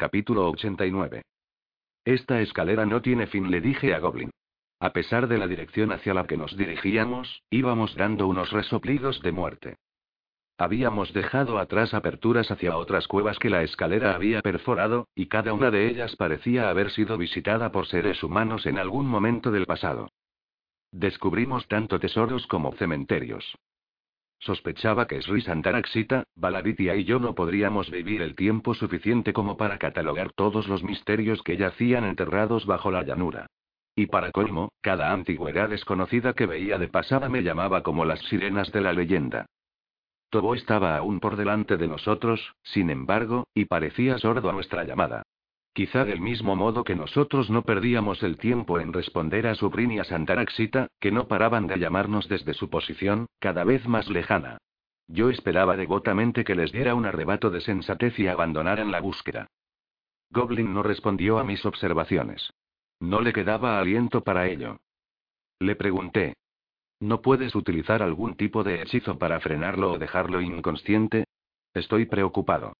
Capítulo 89. Esta escalera no tiene fin, le dije a Goblin. A pesar de la dirección hacia la que nos dirigíamos, íbamos dando unos resoplidos de muerte. Habíamos dejado atrás aperturas hacia otras cuevas que la escalera había perforado, y cada una de ellas parecía haber sido visitada por seres humanos en algún momento del pasado. Descubrimos tanto tesoros como cementerios. Sospechaba que Sri Santaraxita, Baladitia y yo no podríamos vivir el tiempo suficiente como para catalogar todos los misterios que yacían enterrados bajo la llanura. Y para colmo, cada antigüedad desconocida que veía de pasada me llamaba como las sirenas de la leyenda. Tobo estaba aún por delante de nosotros, sin embargo, y parecía sordo a nuestra llamada. Quizá del mismo modo que nosotros no perdíamos el tiempo en responder a Subrin y a Santaraxita, que no paraban de llamarnos desde su posición, cada vez más lejana. Yo esperaba devotamente que les diera un arrebato de sensatez y abandonaran la búsqueda. Goblin no respondió a mis observaciones. No le quedaba aliento para ello. Le pregunté. ¿No puedes utilizar algún tipo de hechizo para frenarlo o dejarlo inconsciente? Estoy preocupado.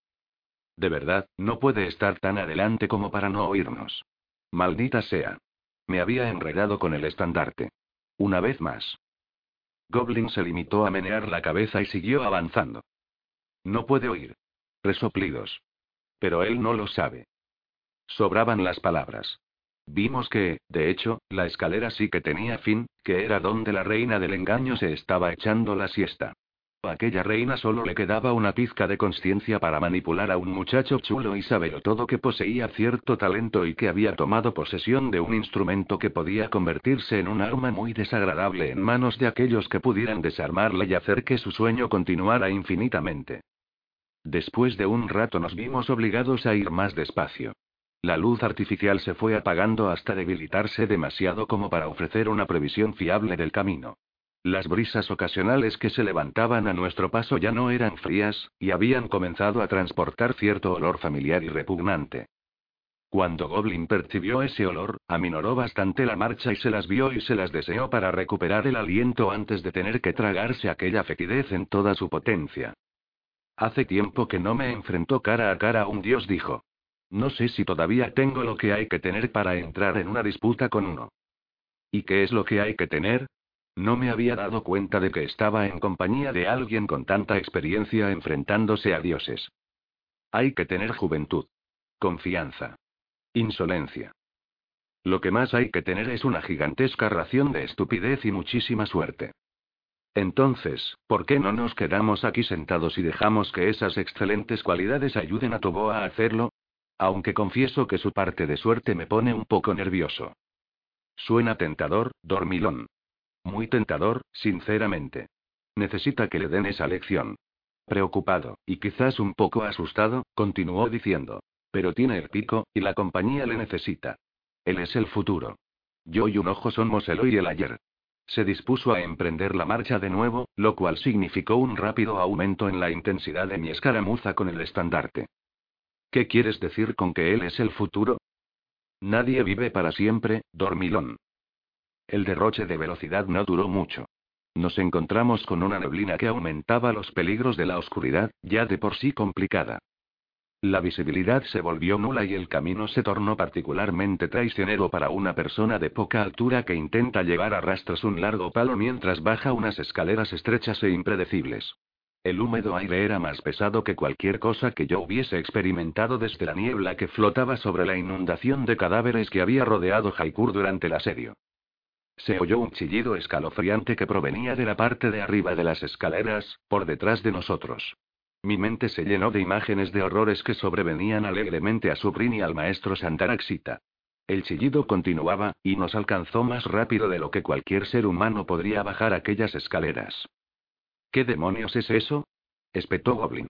De verdad, no puede estar tan adelante como para no oírnos. Maldita sea. Me había enredado con el estandarte. Una vez más. Goblin se limitó a menear la cabeza y siguió avanzando. No puede oír. Resoplidos. Pero él no lo sabe. Sobraban las palabras. Vimos que, de hecho, la escalera sí que tenía fin, que era donde la reina del engaño se estaba echando la siesta. Aquella reina solo le quedaba una pizca de conciencia para manipular a un muchacho chulo y saber todo que poseía cierto talento y que había tomado posesión de un instrumento que podía convertirse en un arma muy desagradable en manos de aquellos que pudieran desarmarla y hacer que su sueño continuara infinitamente. Después de un rato nos vimos obligados a ir más despacio. La luz artificial se fue apagando hasta debilitarse demasiado como para ofrecer una previsión fiable del camino. Las brisas ocasionales que se levantaban a nuestro paso ya no eran frías, y habían comenzado a transportar cierto olor familiar y repugnante. Cuando Goblin percibió ese olor, aminoró bastante la marcha y se las vio y se las deseó para recuperar el aliento antes de tener que tragarse aquella fetidez en toda su potencia. Hace tiempo que no me enfrentó cara a cara a un dios, dijo. No sé si todavía tengo lo que hay que tener para entrar en una disputa con uno. ¿Y qué es lo que hay que tener? No me había dado cuenta de que estaba en compañía de alguien con tanta experiencia enfrentándose a dioses. Hay que tener juventud. Confianza. Insolencia. Lo que más hay que tener es una gigantesca ración de estupidez y muchísima suerte. Entonces, ¿por qué no nos quedamos aquí sentados y dejamos que esas excelentes cualidades ayuden a Toboa a hacerlo? Aunque confieso que su parte de suerte me pone un poco nervioso. Suena tentador, dormilón. Muy tentador, sinceramente. Necesita que le den esa lección. Preocupado, y quizás un poco asustado, continuó diciendo. Pero tiene el pico, y la compañía le necesita. Él es el futuro. Yo y un ojo somos el hoy y el ayer. Se dispuso a emprender la marcha de nuevo, lo cual significó un rápido aumento en la intensidad de mi escaramuza con el estandarte. ¿Qué quieres decir con que él es el futuro? Nadie vive para siempre, dormilón. El derroche de velocidad no duró mucho. Nos encontramos con una neblina que aumentaba los peligros de la oscuridad, ya de por sí complicada. La visibilidad se volvió nula y el camino se tornó particularmente traicionero para una persona de poca altura que intenta llevar a rastros un largo palo mientras baja unas escaleras estrechas e impredecibles. El húmedo aire era más pesado que cualquier cosa que yo hubiese experimentado desde la niebla que flotaba sobre la inundación de cadáveres que había rodeado Haikur durante el asedio. Se oyó un chillido escalofriante que provenía de la parte de arriba de las escaleras, por detrás de nosotros. Mi mente se llenó de imágenes de horrores que sobrevenían alegremente a Subrin y al maestro Santaraxita. El chillido continuaba, y nos alcanzó más rápido de lo que cualquier ser humano podría bajar aquellas escaleras. ¿Qué demonios es eso? espetó Goblin.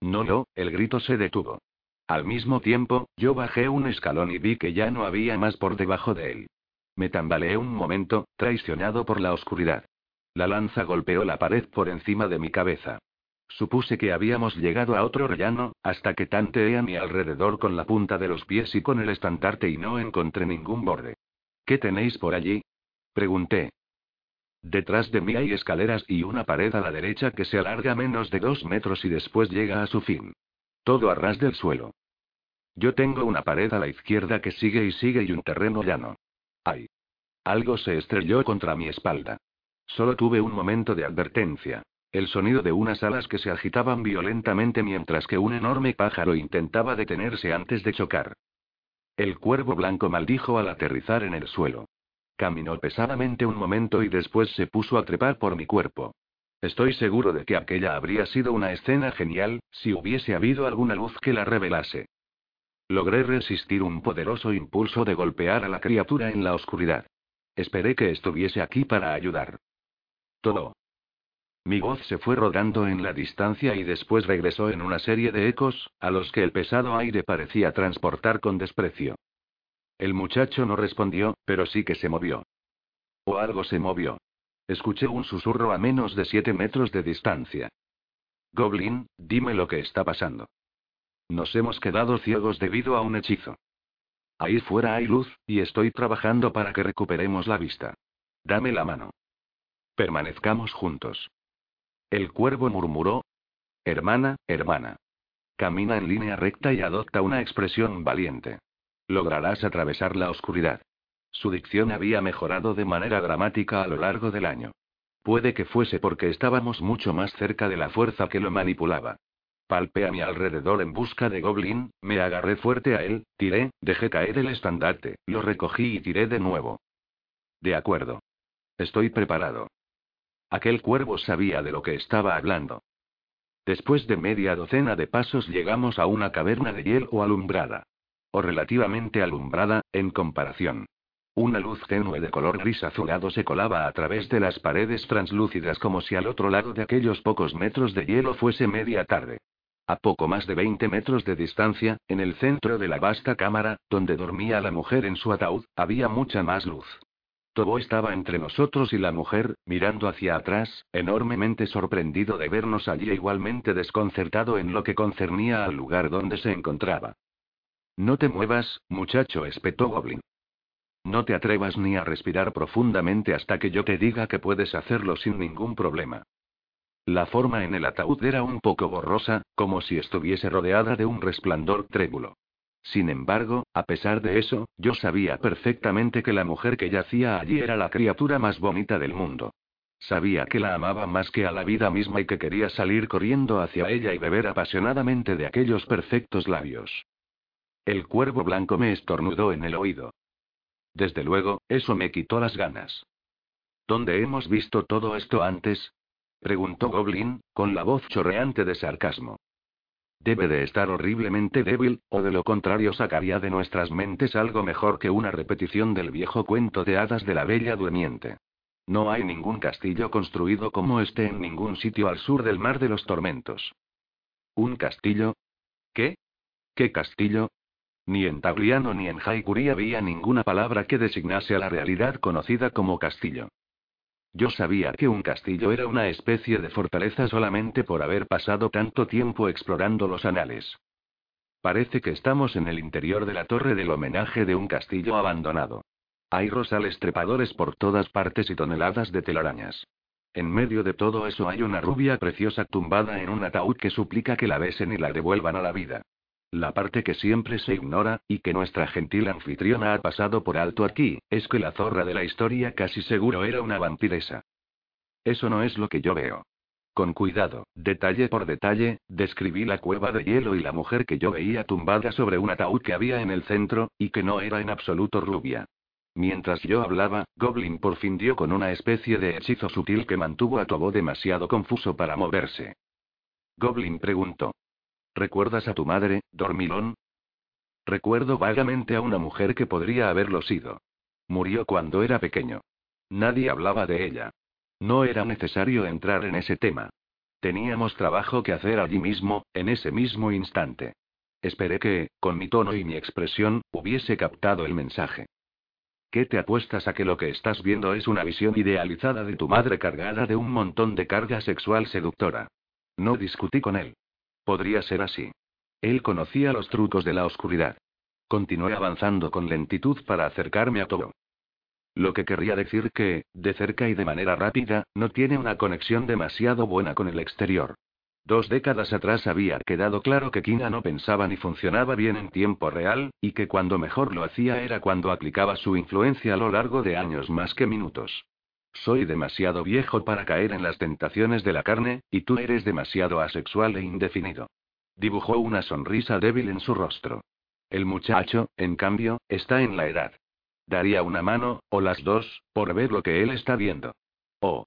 No, no, el grito se detuvo. Al mismo tiempo, yo bajé un escalón y vi que ya no había más por debajo de él. Me tambaleé un momento, traicionado por la oscuridad. La lanza golpeó la pared por encima de mi cabeza. Supuse que habíamos llegado a otro rellano, hasta que tanteé a mi alrededor con la punta de los pies y con el estandarte y no encontré ningún borde. ¿Qué tenéis por allí? Pregunté. Detrás de mí hay escaleras y una pared a la derecha que se alarga menos de dos metros y después llega a su fin. Todo a ras del suelo. Yo tengo una pared a la izquierda que sigue y sigue y un terreno llano. ¡Ay! Algo se estrelló contra mi espalda. Solo tuve un momento de advertencia. El sonido de unas alas que se agitaban violentamente mientras que un enorme pájaro intentaba detenerse antes de chocar. El cuervo blanco maldijo al aterrizar en el suelo. Caminó pesadamente un momento y después se puso a trepar por mi cuerpo. Estoy seguro de que aquella habría sido una escena genial, si hubiese habido alguna luz que la revelase. Logré resistir un poderoso impulso de golpear a la criatura en la oscuridad. Esperé que estuviese aquí para ayudar. Todo. Mi voz se fue rodando en la distancia y después regresó en una serie de ecos, a los que el pesado aire parecía transportar con desprecio. El muchacho no respondió, pero sí que se movió. O algo se movió. Escuché un susurro a menos de siete metros de distancia. Goblin, dime lo que está pasando. Nos hemos quedado ciegos debido a un hechizo. Ahí fuera hay luz, y estoy trabajando para que recuperemos la vista. Dame la mano. Permanezcamos juntos. El cuervo murmuró. Hermana, hermana. Camina en línea recta y adopta una expresión valiente. Lograrás atravesar la oscuridad. Su dicción había mejorado de manera dramática a lo largo del año. Puede que fuese porque estábamos mucho más cerca de la fuerza que lo manipulaba. Palpé a mi alrededor en busca de Goblin, me agarré fuerte a él, tiré, dejé caer el estandarte, lo recogí y tiré de nuevo. De acuerdo. Estoy preparado. Aquel cuervo sabía de lo que estaba hablando. Después de media docena de pasos llegamos a una caverna de hielo alumbrada o relativamente alumbrada, en comparación. Una luz tenue de color gris azulado se colaba a través de las paredes translúcidas como si al otro lado de aquellos pocos metros de hielo fuese media tarde. A poco más de 20 metros de distancia, en el centro de la vasta cámara, donde dormía la mujer en su ataúd, había mucha más luz. Tobo estaba entre nosotros y la mujer, mirando hacia atrás, enormemente sorprendido de vernos allí e igualmente desconcertado en lo que concernía al lugar donde se encontraba. No te muevas, muchacho, espetó Goblin. No te atrevas ni a respirar profundamente hasta que yo te diga que puedes hacerlo sin ningún problema. La forma en el ataúd era un poco borrosa, como si estuviese rodeada de un resplandor trébulo. Sin embargo, a pesar de eso, yo sabía perfectamente que la mujer que yacía allí era la criatura más bonita del mundo. Sabía que la amaba más que a la vida misma y que quería salir corriendo hacia ella y beber apasionadamente de aquellos perfectos labios. El cuervo blanco me estornudó en el oído. Desde luego, eso me quitó las ganas. ¿Dónde hemos visto todo esto antes? Preguntó Goblin, con la voz chorreante de sarcasmo. Debe de estar horriblemente débil, o de lo contrario sacaría de nuestras mentes algo mejor que una repetición del viejo cuento de hadas de la bella durmiente. No hay ningún castillo construido como este en ningún sitio al sur del mar de los tormentos. ¿Un castillo? ¿Qué? ¿Qué castillo? Ni en Tagliano ni en Haikuri había ninguna palabra que designase a la realidad conocida como castillo. Yo sabía que un castillo era una especie de fortaleza solamente por haber pasado tanto tiempo explorando los anales. Parece que estamos en el interior de la torre del homenaje de un castillo abandonado. Hay rosales trepadores por todas partes y toneladas de telarañas. En medio de todo eso hay una rubia preciosa tumbada en un ataúd que suplica que la besen y la devuelvan a la vida. La parte que siempre se ignora, y que nuestra gentil anfitriona ha pasado por alto aquí, es que la zorra de la historia casi seguro era una vampiresa. Eso no es lo que yo veo. Con cuidado, detalle por detalle, describí la cueva de hielo y la mujer que yo veía tumbada sobre un ataúd que había en el centro, y que no era en absoluto rubia. Mientras yo hablaba, Goblin por fin dio con una especie de hechizo sutil que mantuvo a Tobo demasiado confuso para moverse. Goblin preguntó. ¿Recuerdas a tu madre, dormilón? Recuerdo vagamente a una mujer que podría haberlo sido. Murió cuando era pequeño. Nadie hablaba de ella. No era necesario entrar en ese tema. Teníamos trabajo que hacer allí mismo, en ese mismo instante. Esperé que, con mi tono y mi expresión, hubiese captado el mensaje. ¿Qué te apuestas a que lo que estás viendo es una visión idealizada de tu madre cargada de un montón de carga sexual seductora? No discutí con él. Podría ser así. Él conocía los trucos de la oscuridad. Continué avanzando con lentitud para acercarme a todo. Lo que querría decir que, de cerca y de manera rápida, no tiene una conexión demasiado buena con el exterior. Dos décadas atrás había quedado claro que Kina no pensaba ni funcionaba bien en tiempo real, y que cuando mejor lo hacía era cuando aplicaba su influencia a lo largo de años más que minutos. Soy demasiado viejo para caer en las tentaciones de la carne, y tú eres demasiado asexual e indefinido. Dibujó una sonrisa débil en su rostro. El muchacho, en cambio, está en la edad. Daría una mano, o las dos, por ver lo que él está viendo. Oh.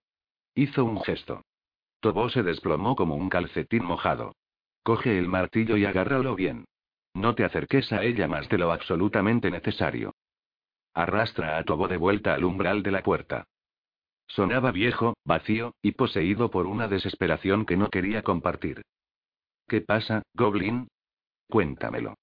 Hizo un gesto. Tobo se desplomó como un calcetín mojado. Coge el martillo y agárralo bien. No te acerques a ella más de lo absolutamente necesario. Arrastra a Tobo de vuelta al umbral de la puerta. Sonaba viejo, vacío, y poseído por una desesperación que no quería compartir. ¿Qué pasa, Goblin? Cuéntamelo.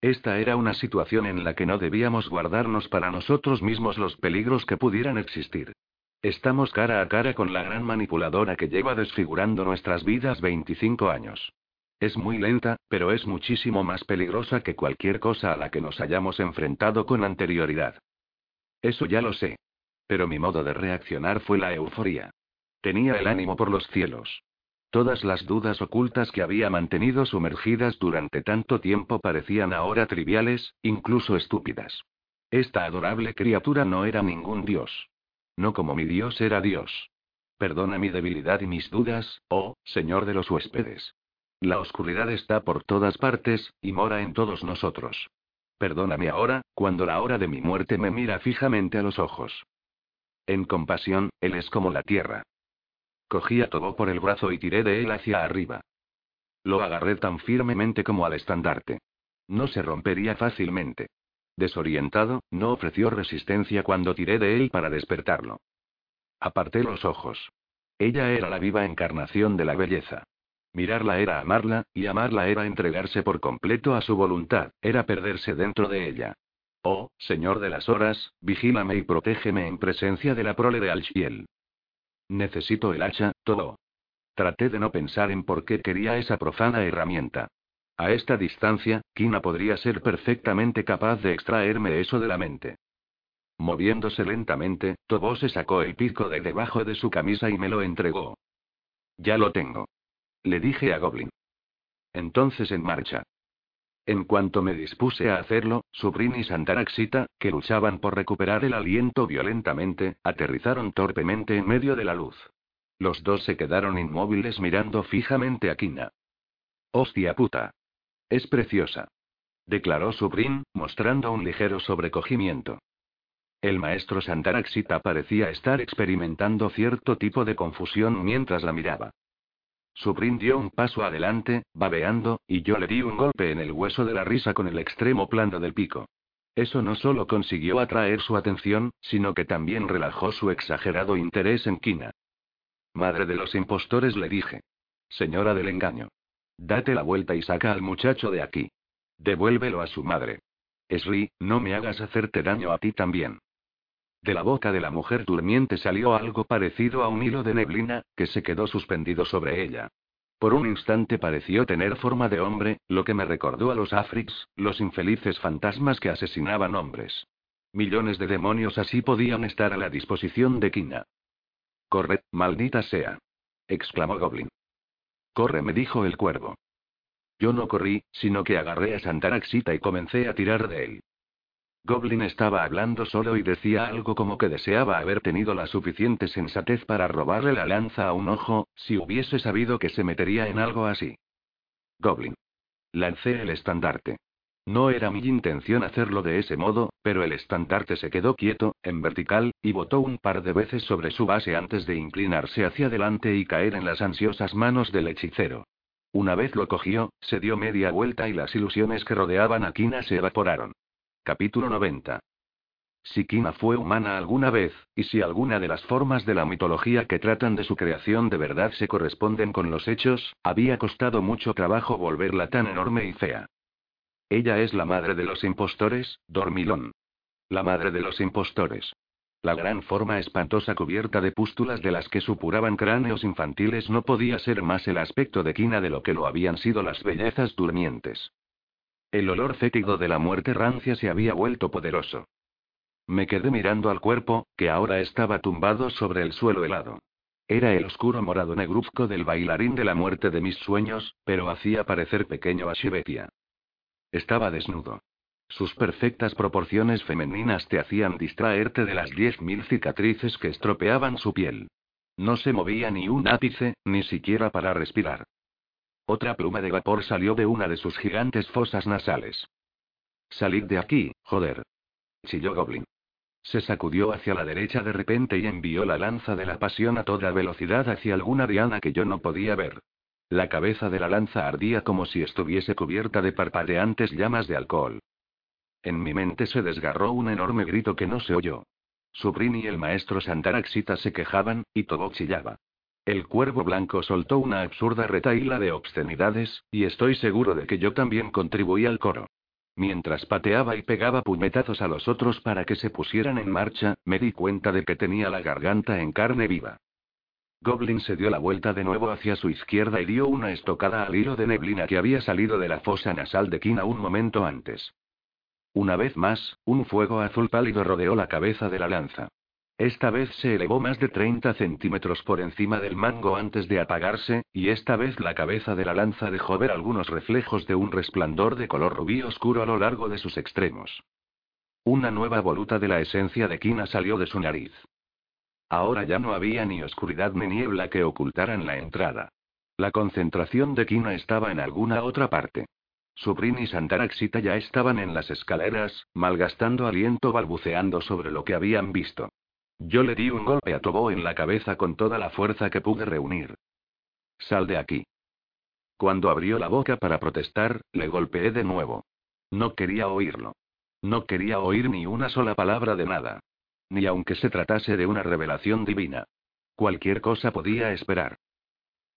Esta era una situación en la que no debíamos guardarnos para nosotros mismos los peligros que pudieran existir. Estamos cara a cara con la gran manipuladora que lleva desfigurando nuestras vidas 25 años. Es muy lenta, pero es muchísimo más peligrosa que cualquier cosa a la que nos hayamos enfrentado con anterioridad. Eso ya lo sé. Pero mi modo de reaccionar fue la euforia. Tenía el ánimo por los cielos. Todas las dudas ocultas que había mantenido sumergidas durante tanto tiempo parecían ahora triviales, incluso estúpidas. Esta adorable criatura no era ningún dios. No como mi Dios era Dios. Perdona mi debilidad y mis dudas, oh, Señor de los huéspedes. La oscuridad está por todas partes, y mora en todos nosotros. Perdóname ahora, cuando la hora de mi muerte me mira fijamente a los ojos. En compasión, Él es como la tierra. Cogí a todo por el brazo y tiré de él hacia arriba. Lo agarré tan firmemente como al estandarte. No se rompería fácilmente. Desorientado, no ofreció resistencia cuando tiré de él para despertarlo. Aparté los ojos. Ella era la viva encarnación de la belleza. Mirarla era amarla, y amarla era entregarse por completo a su voluntad, era perderse dentro de ella. Oh, Señor de las horas, vigílame y protégeme en presencia de la prole de Alchiel. Necesito el hacha, todo. Traté de no pensar en por qué quería esa profana herramienta. A esta distancia, Kina podría ser perfectamente capaz de extraerme eso de la mente. Moviéndose lentamente, Tobo se sacó el pico de debajo de su camisa y me lo entregó. Ya lo tengo. Le dije a Goblin. Entonces en marcha. En cuanto me dispuse a hacerlo, Subrin y Santaraxita, que luchaban por recuperar el aliento violentamente, aterrizaron torpemente en medio de la luz. Los dos se quedaron inmóviles mirando fijamente a Kina. ¡Hostia puta! Es preciosa. Declaró Subrin, mostrando un ligero sobrecogimiento. El maestro Santaraxita parecía estar experimentando cierto tipo de confusión mientras la miraba. Subrin dio un paso adelante, babeando, y yo le di un golpe en el hueso de la risa con el extremo plano del pico. Eso no solo consiguió atraer su atención, sino que también relajó su exagerado interés en Kina. Madre de los impostores le dije. Señora del engaño. Date la vuelta y saca al muchacho de aquí. Devuélvelo a su madre. Esri, no me hagas hacerte daño a ti también. De la boca de la mujer durmiente salió algo parecido a un hilo de neblina, que se quedó suspendido sobre ella. Por un instante pareció tener forma de hombre, lo que me recordó a los Afriks, los infelices fantasmas que asesinaban hombres. Millones de demonios así podían estar a la disposición de Kina. Corre, maldita sea. exclamó Goblin. Corre, me dijo el cuervo. Yo no corrí, sino que agarré a Santaraxita y comencé a tirar de él. Goblin estaba hablando solo y decía algo como que deseaba haber tenido la suficiente sensatez para robarle la lanza a un ojo, si hubiese sabido que se metería en algo así. Goblin. Lancé el estandarte. No era mi intención hacerlo de ese modo, pero el estandarte se quedó quieto, en vertical, y botó un par de veces sobre su base antes de inclinarse hacia adelante y caer en las ansiosas manos del hechicero. Una vez lo cogió, se dio media vuelta y las ilusiones que rodeaban a Kina se evaporaron. Capítulo 90. Si Kina fue humana alguna vez, y si alguna de las formas de la mitología que tratan de su creación de verdad se corresponden con los hechos, había costado mucho trabajo volverla tan enorme y fea. Ella es la madre de los impostores, Dormilón. La madre de los impostores. La gran forma espantosa cubierta de pústulas de las que supuraban cráneos infantiles no podía ser más el aspecto de quina de lo que lo habían sido las bellezas durmientes. El olor fétido de la muerte rancia se había vuelto poderoso. Me quedé mirando al cuerpo, que ahora estaba tumbado sobre el suelo helado. Era el oscuro morado negruzco del bailarín de la muerte de mis sueños, pero hacía parecer pequeño a Shibetia. Estaba desnudo. Sus perfectas proporciones femeninas te hacían distraerte de las diez mil cicatrices que estropeaban su piel. No se movía ni un ápice, ni siquiera para respirar. Otra pluma de vapor salió de una de sus gigantes fosas nasales. Salid de aquí, joder. Chilló Goblin. Se sacudió hacia la derecha de repente y envió la lanza de la pasión a toda velocidad hacia alguna diana que yo no podía ver. La cabeza de la lanza ardía como si estuviese cubierta de parpadeantes llamas de alcohol. En mi mente se desgarró un enorme grito que no se oyó. Subrin y el maestro Santaraxita se quejaban, y todo chillaba. El cuervo blanco soltó una absurda retaíla de obscenidades, y estoy seguro de que yo también contribuí al coro. Mientras pateaba y pegaba puñetazos a los otros para que se pusieran en marcha, me di cuenta de que tenía la garganta en carne viva. Goblin se dio la vuelta de nuevo hacia su izquierda y dio una estocada al hilo de neblina que había salido de la fosa nasal de Kina un momento antes. Una vez más, un fuego azul pálido rodeó la cabeza de la lanza. Esta vez se elevó más de 30 centímetros por encima del mango antes de apagarse, y esta vez la cabeza de la lanza dejó ver algunos reflejos de un resplandor de color rubí oscuro a lo largo de sus extremos. Una nueva voluta de la esencia de quina salió de su nariz. Ahora ya no había ni oscuridad ni niebla que ocultaran la entrada. La concentración de quina estaba en alguna otra parte. Subrin y Santaraxita ya estaban en las escaleras, malgastando aliento balbuceando sobre lo que habían visto. Yo le di un golpe a Tobo en la cabeza con toda la fuerza que pude reunir. Sal de aquí. Cuando abrió la boca para protestar, le golpeé de nuevo. No quería oírlo. No quería oír ni una sola palabra de nada. Ni aunque se tratase de una revelación divina. Cualquier cosa podía esperar.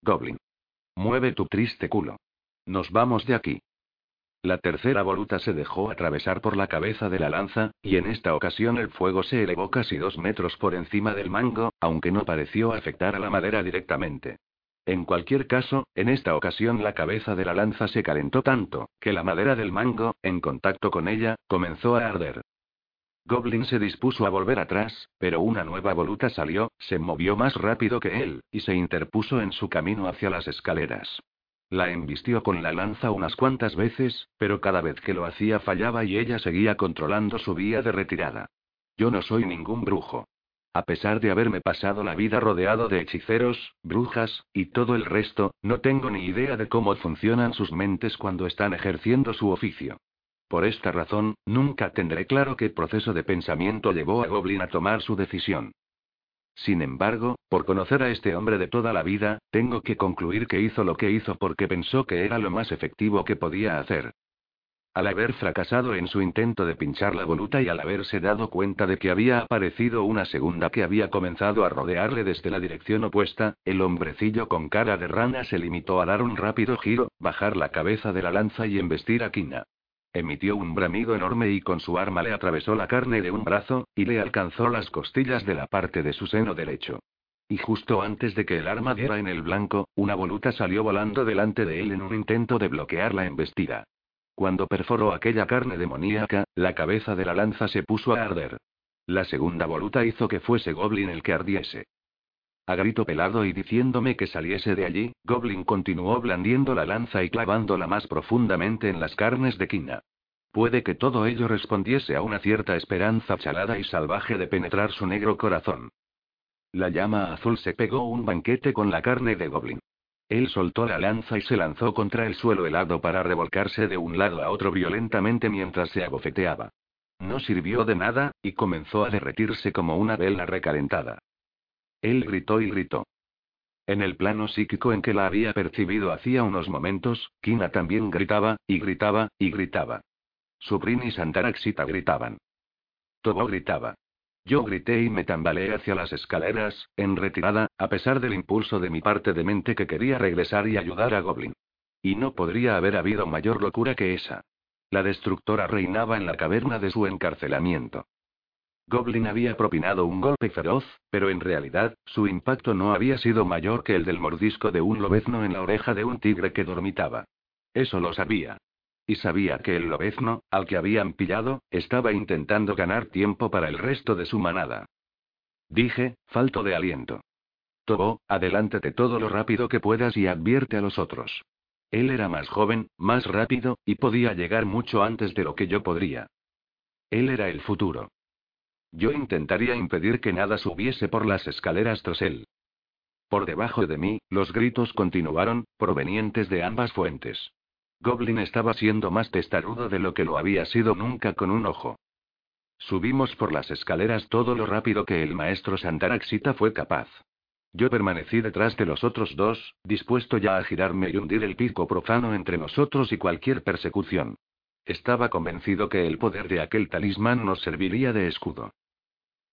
Goblin. Mueve tu triste culo. Nos vamos de aquí. La tercera voluta se dejó atravesar por la cabeza de la lanza, y en esta ocasión el fuego se elevó casi dos metros por encima del mango, aunque no pareció afectar a la madera directamente. En cualquier caso, en esta ocasión la cabeza de la lanza se calentó tanto, que la madera del mango, en contacto con ella, comenzó a arder. Goblin se dispuso a volver atrás, pero una nueva voluta salió, se movió más rápido que él, y se interpuso en su camino hacia las escaleras. La embistió con la lanza unas cuantas veces, pero cada vez que lo hacía fallaba y ella seguía controlando su vía de retirada. Yo no soy ningún brujo. A pesar de haberme pasado la vida rodeado de hechiceros, brujas, y todo el resto, no tengo ni idea de cómo funcionan sus mentes cuando están ejerciendo su oficio. Por esta razón, nunca tendré claro qué proceso de pensamiento llevó a Goblin a tomar su decisión. Sin embargo, por conocer a este hombre de toda la vida, tengo que concluir que hizo lo que hizo porque pensó que era lo más efectivo que podía hacer. Al haber fracasado en su intento de pinchar la voluta y al haberse dado cuenta de que había aparecido una segunda que había comenzado a rodearle desde la dirección opuesta, el hombrecillo con cara de rana se limitó a dar un rápido giro, bajar la cabeza de la lanza y embestir a Kina. Emitió un bramido enorme y con su arma le atravesó la carne de un brazo, y le alcanzó las costillas de la parte de su seno derecho. Y justo antes de que el arma diera en el blanco, una voluta salió volando delante de él en un intento de bloquear la embestida. Cuando perforó aquella carne demoníaca, la cabeza de la lanza se puso a arder. La segunda voluta hizo que fuese Goblin el que ardiese. A grito pelado y diciéndome que saliese de allí, Goblin continuó blandiendo la lanza y clavándola más profundamente en las carnes de Kina. Puede que todo ello respondiese a una cierta esperanza chalada y salvaje de penetrar su negro corazón. La llama azul se pegó un banquete con la carne de Goblin. Él soltó la lanza y se lanzó contra el suelo helado para revolcarse de un lado a otro violentamente mientras se abofeteaba. No sirvió de nada, y comenzó a derretirse como una vela recalentada. Él gritó y gritó. En el plano psíquico en que la había percibido hacía unos momentos, Kina también gritaba, y gritaba, y gritaba. Subrin y Santaraxita gritaban. Todo gritaba. Yo grité y me tambaleé hacia las escaleras, en retirada, a pesar del impulso de mi parte de mente que quería regresar y ayudar a Goblin. Y no podría haber habido mayor locura que esa. La destructora reinaba en la caverna de su encarcelamiento. Goblin había propinado un golpe feroz, pero en realidad, su impacto no había sido mayor que el del mordisco de un lobezno en la oreja de un tigre que dormitaba. Eso lo sabía. Y sabía que el lobezno, al que habían pillado, estaba intentando ganar tiempo para el resto de su manada. Dije, falto de aliento. Tobo, adelántate todo lo rápido que puedas y advierte a los otros. Él era más joven, más rápido, y podía llegar mucho antes de lo que yo podría. Él era el futuro. Yo intentaría impedir que nada subiese por las escaleras tras él. Por debajo de mí, los gritos continuaron, provenientes de ambas fuentes. Goblin estaba siendo más testarudo de lo que lo había sido nunca con un ojo. Subimos por las escaleras todo lo rápido que el maestro Santaraxita fue capaz. Yo permanecí detrás de los otros dos, dispuesto ya a girarme y hundir el pico profano entre nosotros y cualquier persecución. Estaba convencido que el poder de aquel talismán nos serviría de escudo.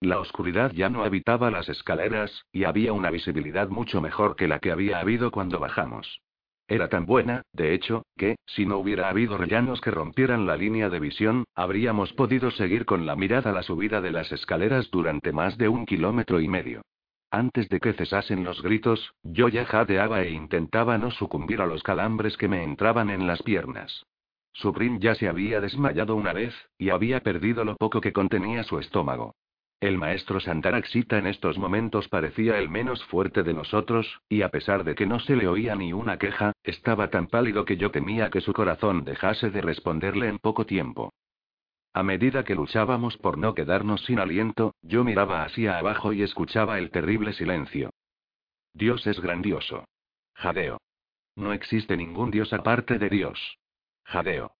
La oscuridad ya no habitaba las escaleras, y había una visibilidad mucho mejor que la que había habido cuando bajamos. Era tan buena, de hecho, que, si no hubiera habido rellanos que rompieran la línea de visión, habríamos podido seguir con la mirada la subida de las escaleras durante más de un kilómetro y medio. Antes de que cesasen los gritos, yo ya jadeaba e intentaba no sucumbir a los calambres que me entraban en las piernas. Subrin ya se había desmayado una vez, y había perdido lo poco que contenía su estómago. El maestro Santaraxita en estos momentos parecía el menos fuerte de nosotros, y a pesar de que no se le oía ni una queja, estaba tan pálido que yo temía que su corazón dejase de responderle en poco tiempo. A medida que luchábamos por no quedarnos sin aliento, yo miraba hacia abajo y escuchaba el terrible silencio. Dios es grandioso. Jadeo. No existe ningún Dios aparte de Dios. Jadeo.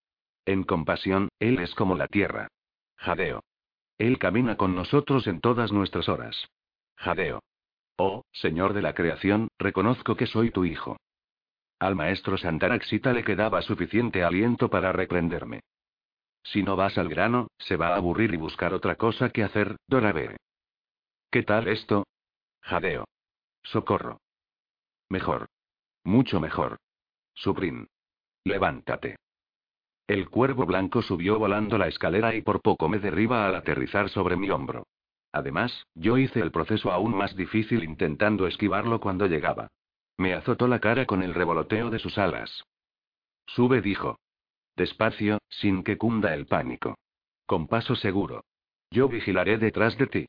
En compasión, Él es como la tierra. Jadeo. Él camina con nosotros en todas nuestras horas. Jadeo. Oh, Señor de la creación, reconozco que soy tu hijo. Al maestro Santaraxita le quedaba suficiente aliento para reprenderme. Si no vas al grano, se va a aburrir y buscar otra cosa que hacer, Dorabe. ¿Qué tal esto? Jadeo. Socorro. Mejor. Mucho mejor. Suprin. Levántate. El cuervo blanco subió volando la escalera y por poco me derriba al aterrizar sobre mi hombro. Además, yo hice el proceso aún más difícil intentando esquivarlo cuando llegaba. Me azotó la cara con el revoloteo de sus alas. Sube, dijo. Despacio, sin que cunda el pánico. Con paso seguro. Yo vigilaré detrás de ti.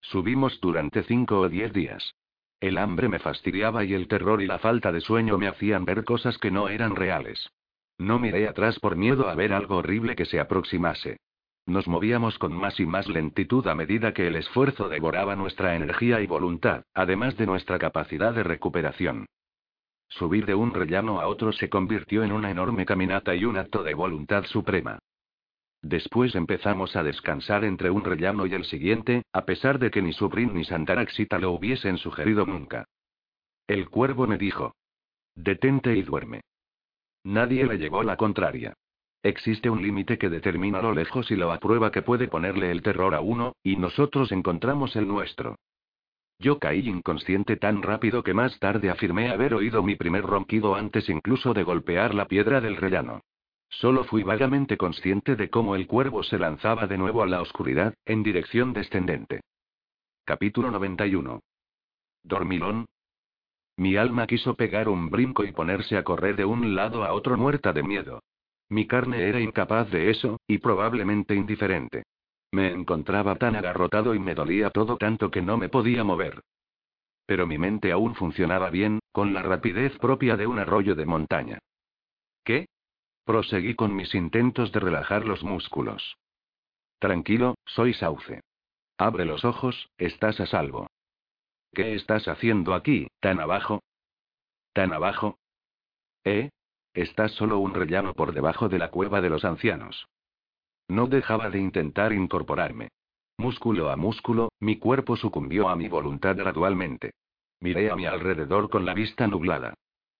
Subimos durante cinco o diez días. El hambre me fastidiaba y el terror y la falta de sueño me hacían ver cosas que no eran reales. No miré atrás por miedo a ver algo horrible que se aproximase. Nos movíamos con más y más lentitud a medida que el esfuerzo devoraba nuestra energía y voluntad, además de nuestra capacidad de recuperación. Subir de un rellano a otro se convirtió en una enorme caminata y un acto de voluntad suprema. Después empezamos a descansar entre un rellano y el siguiente, a pesar de que ni Subrin ni Santaraxita lo hubiesen sugerido nunca. El cuervo me dijo: Detente y duerme. Nadie le llevó la contraria. Existe un límite que determina lo lejos y lo aprueba que puede ponerle el terror a uno, y nosotros encontramos el nuestro. Yo caí inconsciente tan rápido que más tarde afirmé haber oído mi primer ronquido antes incluso de golpear la piedra del rellano. Solo fui vagamente consciente de cómo el cuervo se lanzaba de nuevo a la oscuridad, en dirección descendente. Capítulo 91. Dormilón, mi alma quiso pegar un brinco y ponerse a correr de un lado a otro muerta de miedo. Mi carne era incapaz de eso, y probablemente indiferente. Me encontraba tan agarrotado y me dolía todo tanto que no me podía mover. Pero mi mente aún funcionaba bien, con la rapidez propia de un arroyo de montaña. ¿Qué? Proseguí con mis intentos de relajar los músculos. Tranquilo, soy sauce. Abre los ojos, estás a salvo. ¿Qué estás haciendo aquí, tan abajo? ¿Tan abajo? ¿Eh? Estás solo un rellano por debajo de la cueva de los ancianos. No dejaba de intentar incorporarme. Músculo a músculo, mi cuerpo sucumbió a mi voluntad gradualmente. Miré a mi alrededor con la vista nublada.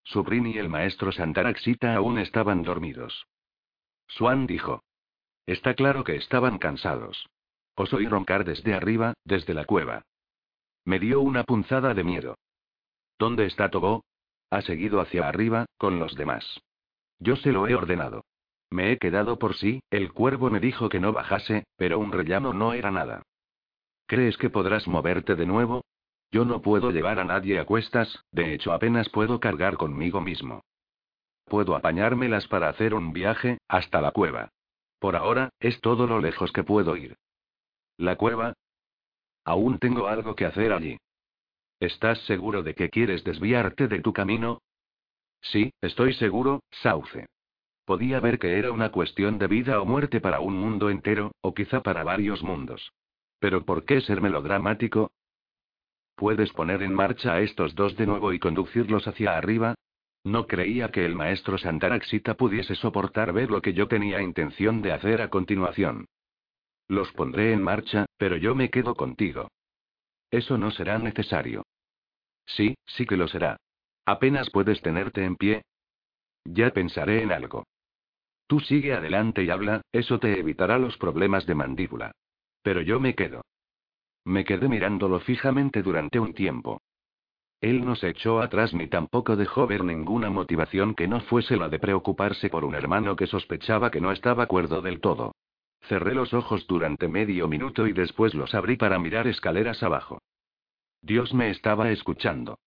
Subrin y el maestro Santaraxita aún estaban dormidos. Swan dijo. Está claro que estaban cansados. Os oí roncar desde arriba, desde la cueva. Me dio una punzada de miedo. ¿Dónde está Tobo? Ha seguido hacia arriba, con los demás. Yo se lo he ordenado. Me he quedado por sí, el cuervo me dijo que no bajase, pero un rellano no era nada. ¿Crees que podrás moverte de nuevo? Yo no puedo llevar a nadie a cuestas, de hecho apenas puedo cargar conmigo mismo. Puedo apañármelas para hacer un viaje, hasta la cueva. Por ahora, es todo lo lejos que puedo ir. ¿La cueva? Aún tengo algo que hacer allí. ¿Estás seguro de que quieres desviarte de tu camino? Sí, estoy seguro, Sauce. Podía ver que era una cuestión de vida o muerte para un mundo entero, o quizá para varios mundos. Pero ¿por qué ser melodramático? ¿Puedes poner en marcha a estos dos de nuevo y conducirlos hacia arriba? No creía que el maestro Santaraxita pudiese soportar ver lo que yo tenía intención de hacer a continuación. Los pondré en marcha, pero yo me quedo contigo. Eso no será necesario. Sí, sí que lo será. Apenas puedes tenerte en pie. Ya pensaré en algo. Tú sigue adelante y habla, eso te evitará los problemas de mandíbula. Pero yo me quedo. Me quedé mirándolo fijamente durante un tiempo. Él no se echó atrás ni tampoco dejó ver ninguna motivación que no fuese la de preocuparse por un hermano que sospechaba que no estaba cuerdo del todo. Cerré los ojos durante medio minuto y después los abrí para mirar escaleras abajo. Dios me estaba escuchando.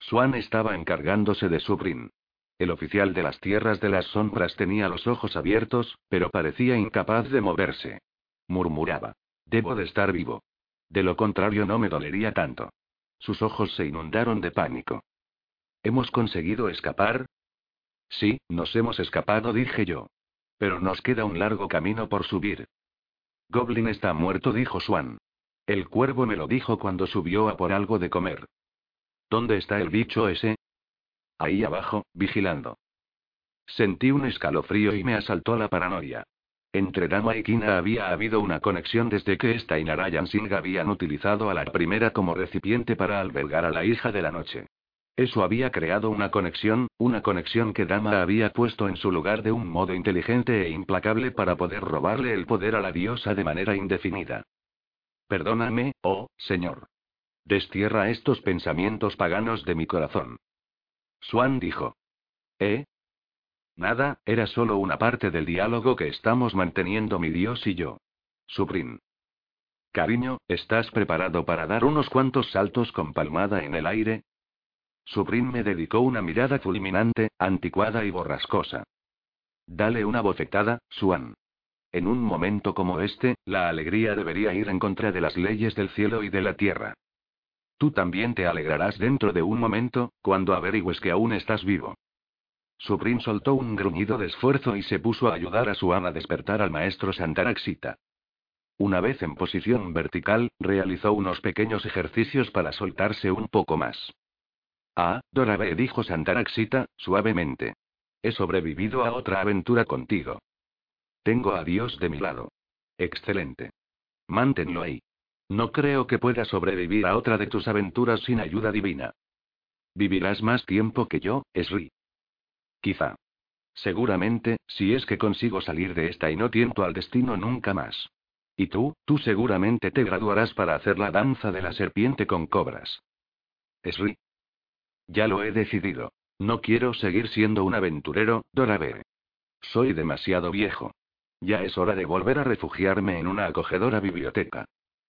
Swan estaba encargándose de su brin. El oficial de las tierras de las sombras tenía los ojos abiertos, pero parecía incapaz de moverse. Murmuraba. Debo de estar vivo. De lo contrario no me dolería tanto. Sus ojos se inundaron de pánico. ¿Hemos conseguido escapar? Sí, nos hemos escapado, dije yo. Pero nos queda un largo camino por subir. Goblin está muerto, dijo Swan. El cuervo me lo dijo cuando subió a por algo de comer. ¿Dónde está el bicho ese? Ahí abajo, vigilando. Sentí un escalofrío y me asaltó la paranoia. Entre Dama y Kina había habido una conexión desde que esta y Narayan Singh habían utilizado a la primera como recipiente para albergar a la hija de la noche. Eso había creado una conexión, una conexión que Dama había puesto en su lugar de un modo inteligente e implacable para poder robarle el poder a la diosa de manera indefinida. Perdóname, oh, señor. Destierra estos pensamientos paganos de mi corazón. Swan dijo. ¿Eh? Nada, era solo una parte del diálogo que estamos manteniendo mi Dios y yo. Suprin. Cariño, ¿estás preparado para dar unos cuantos saltos con palmada en el aire? Suprin me dedicó una mirada fulminante, anticuada y borrascosa. Dale una bofetada, Swan. En un momento como este, la alegría debería ir en contra de las leyes del cielo y de la tierra. Tú también te alegrarás dentro de un momento, cuando averigües que aún estás vivo. Suprin soltó un gruñido de esfuerzo y se puso a ayudar a su ama a despertar al maestro Santaraxita. Una vez en posición vertical, realizó unos pequeños ejercicios para soltarse un poco más. Ah, Dorabe dijo Santaraxita, suavemente. He sobrevivido a otra aventura contigo. Tengo a Dios de mi lado. Excelente. Manténlo ahí. No creo que pueda sobrevivir a otra de tus aventuras sin ayuda divina. Vivirás más tiempo que yo, Esri. Quizá. Seguramente, si es que consigo salir de esta y no tiento al destino nunca más. Y tú, tú seguramente te graduarás para hacer la danza de la serpiente con cobras. Esri. Ya lo he decidido. No quiero seguir siendo un aventurero, Dorabe. Soy demasiado viejo. Ya es hora de volver a refugiarme en una acogedora biblioteca.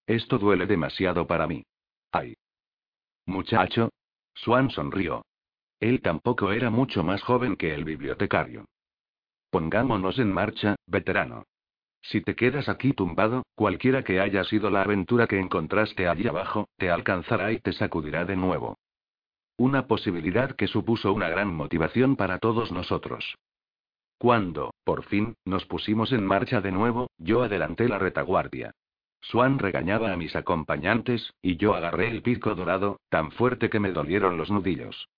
Esto duele demasiado para mí. Ay. Muchacho. Swan sonrió. Él tampoco era mucho más joven que el bibliotecario. Pongámonos en marcha, veterano. Si te quedas aquí tumbado, cualquiera que haya sido la aventura que encontraste allí abajo, te alcanzará y te sacudirá de nuevo. Una posibilidad que supuso una gran motivación para todos nosotros. Cuando, por fin, nos pusimos en marcha de nuevo, yo adelanté la retaguardia. Swan regañaba a mis acompañantes, y yo agarré el pico dorado, tan fuerte que me dolieron los nudillos.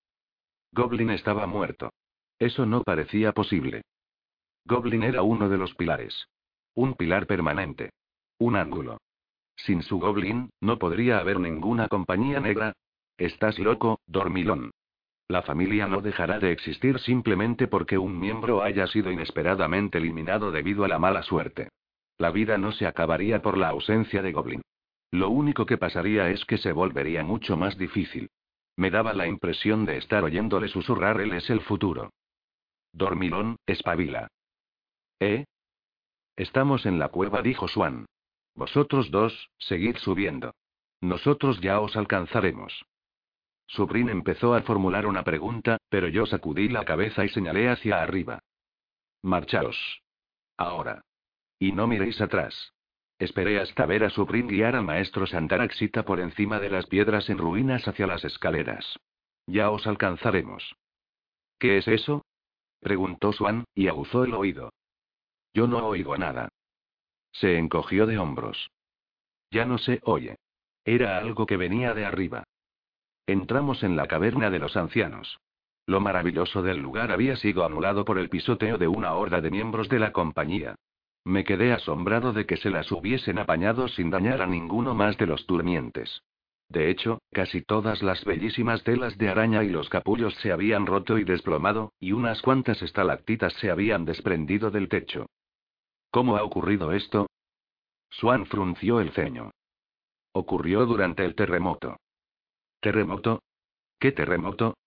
Goblin estaba muerto. Eso no parecía posible. Goblin era uno de los pilares. Un pilar permanente. Un ángulo. Sin su Goblin, no podría haber ninguna compañía negra. Estás loco, dormilón. La familia no dejará de existir simplemente porque un miembro haya sido inesperadamente eliminado debido a la mala suerte. La vida no se acabaría por la ausencia de Goblin. Lo único que pasaría es que se volvería mucho más difícil. Me daba la impresión de estar oyéndole susurrar él es el futuro. Dormilón, espabila. ¿Eh? Estamos en la cueva, dijo Swan. Vosotros dos, seguid subiendo. Nosotros ya os alcanzaremos. Subrin empezó a formular una pregunta, pero yo sacudí la cabeza y señalé hacia arriba. Marchaos. Ahora. Y no miréis atrás. Esperé hasta ver a Subrin guiar al maestro Santaraxita por encima de las piedras en ruinas hacia las escaleras. Ya os alcanzaremos. ¿Qué es eso? preguntó Swan, y aguzó el oído. Yo no oigo nada. Se encogió de hombros. Ya no se oye. Era algo que venía de arriba. Entramos en la caverna de los ancianos. Lo maravilloso del lugar había sido anulado por el pisoteo de una horda de miembros de la compañía. Me quedé asombrado de que se las hubiesen apañado sin dañar a ninguno más de los durmientes. De hecho, casi todas las bellísimas telas de araña y los capullos se habían roto y desplomado, y unas cuantas estalactitas se habían desprendido del techo. ¿Cómo ha ocurrido esto? Swan frunció el ceño. Ocurrió durante el terremoto. ¿Terremoto? ¿Qué terremoto?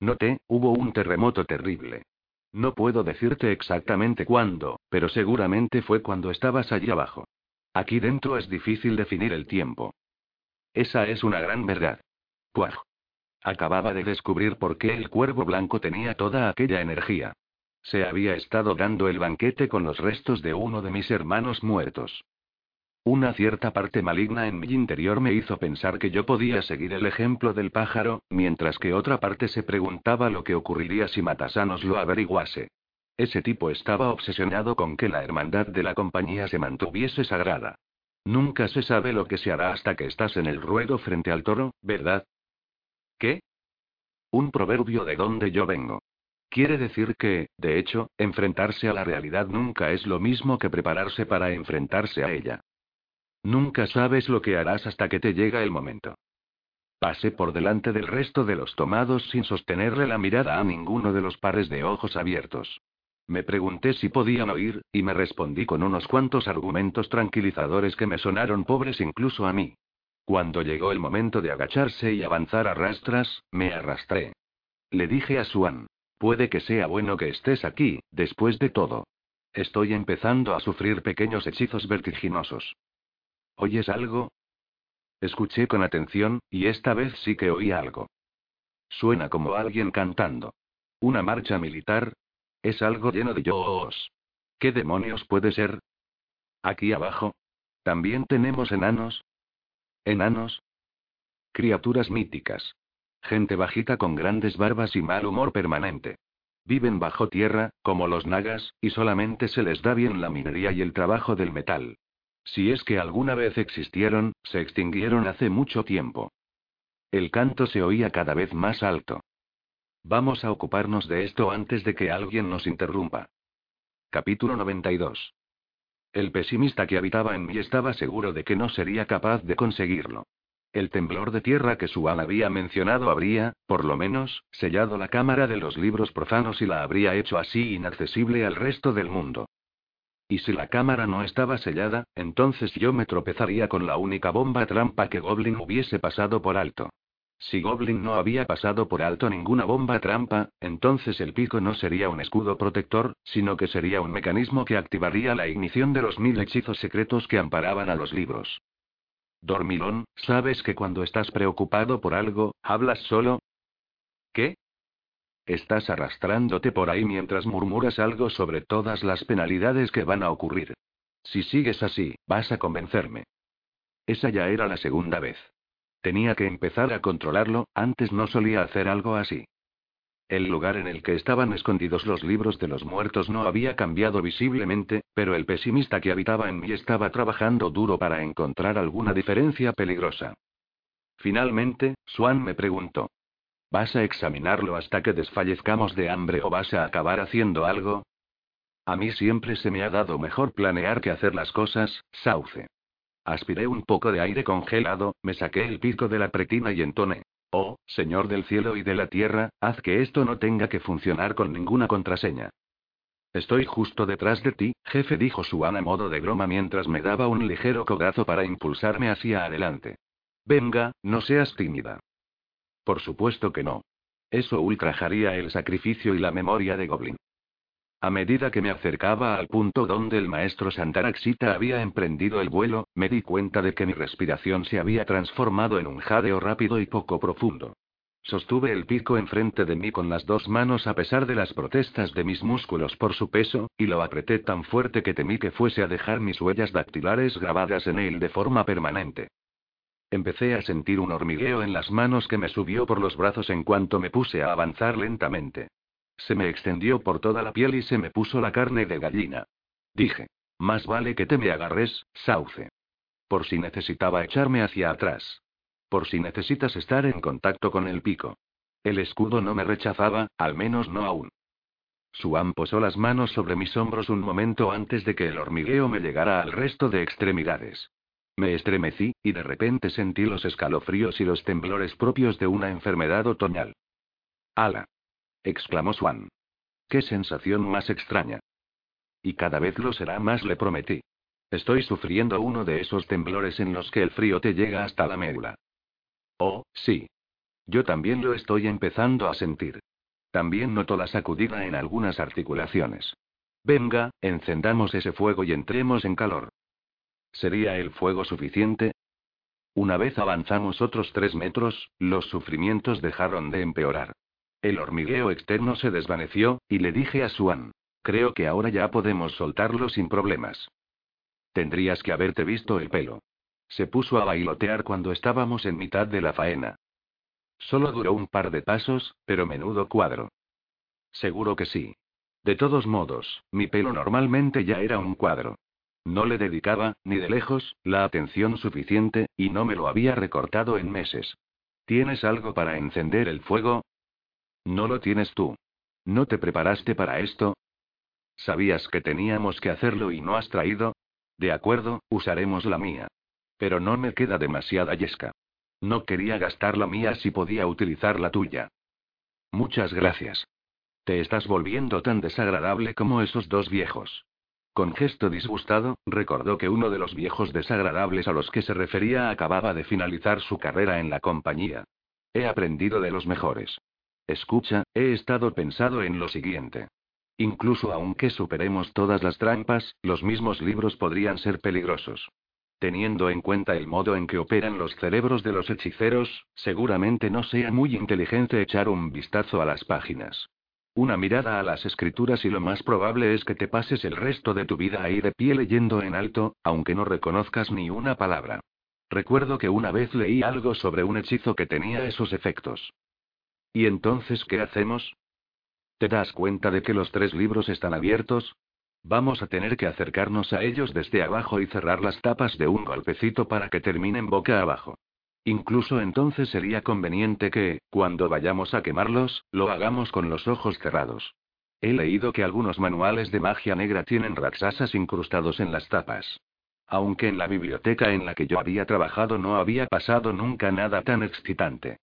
Noté, hubo un terremoto terrible. No puedo decirte exactamente cuándo, pero seguramente fue cuando estabas allí abajo. Aquí dentro es difícil definir el tiempo. Esa es una gran verdad. Puaj. Acababa de descubrir por qué el cuervo blanco tenía toda aquella energía. Se había estado dando el banquete con los restos de uno de mis hermanos muertos. Una cierta parte maligna en mi interior me hizo pensar que yo podía seguir el ejemplo del pájaro, mientras que otra parte se preguntaba lo que ocurriría si Matasanos lo averiguase. Ese tipo estaba obsesionado con que la hermandad de la compañía se mantuviese sagrada. Nunca se sabe lo que se hará hasta que estás en el ruedo frente al toro, ¿verdad? ¿Qué? Un proverbio de donde yo vengo. Quiere decir que, de hecho, enfrentarse a la realidad nunca es lo mismo que prepararse para enfrentarse a ella. Nunca sabes lo que harás hasta que te llega el momento. Pasé por delante del resto de los tomados sin sostenerle la mirada a ninguno de los pares de ojos abiertos. Me pregunté si podían oír, y me respondí con unos cuantos argumentos tranquilizadores que me sonaron pobres incluso a mí. Cuando llegó el momento de agacharse y avanzar a rastras, me arrastré. Le dije a Swan, puede que sea bueno que estés aquí, después de todo. Estoy empezando a sufrir pequeños hechizos vertiginosos. ¿Oyes algo? Escuché con atención, y esta vez sí que oí algo. Suena como alguien cantando. ¿Una marcha militar? Es algo lleno de yoos. ¿Qué demonios puede ser? Aquí abajo. ¿También tenemos enanos? ¿Enanos? Criaturas míticas. Gente bajita con grandes barbas y mal humor permanente. Viven bajo tierra, como los nagas, y solamente se les da bien la minería y el trabajo del metal. Si es que alguna vez existieron, se extinguieron hace mucho tiempo. El canto se oía cada vez más alto. Vamos a ocuparnos de esto antes de que alguien nos interrumpa. Capítulo 92. El pesimista que habitaba en mí estaba seguro de que no sería capaz de conseguirlo. El temblor de tierra que Suan había mencionado habría, por lo menos, sellado la cámara de los libros profanos y la habría hecho así inaccesible al resto del mundo. Y si la cámara no estaba sellada, entonces yo me tropezaría con la única bomba trampa que Goblin hubiese pasado por alto. Si Goblin no había pasado por alto ninguna bomba trampa, entonces el pico no sería un escudo protector, sino que sería un mecanismo que activaría la ignición de los mil hechizos secretos que amparaban a los libros. Dormilón, ¿sabes que cuando estás preocupado por algo, hablas solo? ¿Qué? Estás arrastrándote por ahí mientras murmuras algo sobre todas las penalidades que van a ocurrir. Si sigues así, vas a convencerme. Esa ya era la segunda vez. Tenía que empezar a controlarlo, antes no solía hacer algo así. El lugar en el que estaban escondidos los libros de los muertos no había cambiado visiblemente, pero el pesimista que habitaba en mí estaba trabajando duro para encontrar alguna diferencia peligrosa. Finalmente, Swan me preguntó. ¿Vas a examinarlo hasta que desfallezcamos de hambre o vas a acabar haciendo algo? A mí siempre se me ha dado mejor planear que hacer las cosas, Sauce. Aspiré un poco de aire congelado, me saqué el pico de la pretina y entoné. Oh, Señor del cielo y de la tierra, haz que esto no tenga que funcionar con ninguna contraseña. Estoy justo detrás de ti, jefe, dijo Suan a modo de broma mientras me daba un ligero codazo para impulsarme hacia adelante. Venga, no seas tímida. Por supuesto que no. Eso ultrajaría el sacrificio y la memoria de Goblin. A medida que me acercaba al punto donde el maestro Santaraxita había emprendido el vuelo, me di cuenta de que mi respiración se había transformado en un jadeo rápido y poco profundo. Sostuve el pico enfrente de mí con las dos manos a pesar de las protestas de mis músculos por su peso, y lo apreté tan fuerte que temí que fuese a dejar mis huellas dactilares grabadas en él de forma permanente. Empecé a sentir un hormigueo en las manos que me subió por los brazos en cuanto me puse a avanzar lentamente. Se me extendió por toda la piel y se me puso la carne de gallina. Dije. Más vale que te me agarres, sauce. Por si necesitaba echarme hacia atrás. Por si necesitas estar en contacto con el pico. El escudo no me rechazaba, al menos no aún. Suan posó las manos sobre mis hombros un momento antes de que el hormigueo me llegara al resto de extremidades. Me estremecí, y de repente sentí los escalofríos y los temblores propios de una enfermedad otoñal. ¡Ala! exclamó Swan. ¡Qué sensación más extraña! Y cada vez lo será más, le prometí. Estoy sufriendo uno de esos temblores en los que el frío te llega hasta la médula. Oh, sí. Yo también lo estoy empezando a sentir. También noto la sacudida en algunas articulaciones. Venga, encendamos ese fuego y entremos en calor. ¿Sería el fuego suficiente? Una vez avanzamos otros tres metros, los sufrimientos dejaron de empeorar. El hormigueo externo se desvaneció, y le dije a Swan. Creo que ahora ya podemos soltarlo sin problemas. Tendrías que haberte visto el pelo. Se puso a bailotear cuando estábamos en mitad de la faena. Solo duró un par de pasos, pero menudo cuadro. Seguro que sí. De todos modos, mi pelo normalmente ya era un cuadro. No le dedicaba, ni de lejos, la atención suficiente, y no me lo había recortado en meses. ¿Tienes algo para encender el fuego? No lo tienes tú. ¿No te preparaste para esto? ¿Sabías que teníamos que hacerlo y no has traído? De acuerdo, usaremos la mía. Pero no me queda demasiada yesca. No quería gastar la mía si podía utilizar la tuya. Muchas gracias. Te estás volviendo tan desagradable como esos dos viejos. Con gesto disgustado, recordó que uno de los viejos desagradables a los que se refería acababa de finalizar su carrera en la compañía. He aprendido de los mejores. Escucha, he estado pensado en lo siguiente. Incluso aunque superemos todas las trampas, los mismos libros podrían ser peligrosos. Teniendo en cuenta el modo en que operan los cerebros de los hechiceros, seguramente no sea muy inteligente echar un vistazo a las páginas. Una mirada a las escrituras y lo más probable es que te pases el resto de tu vida ahí de pie leyendo en alto, aunque no reconozcas ni una palabra. Recuerdo que una vez leí algo sobre un hechizo que tenía esos efectos. ¿Y entonces qué hacemos? ¿Te das cuenta de que los tres libros están abiertos? Vamos a tener que acercarnos a ellos desde abajo y cerrar las tapas de un golpecito para que terminen boca abajo. Incluso entonces sería conveniente que, cuando vayamos a quemarlos, lo hagamos con los ojos cerrados. He leído que algunos manuales de magia negra tienen raksasas incrustados en las tapas. Aunque en la biblioteca en la que yo había trabajado no había pasado nunca nada tan excitante.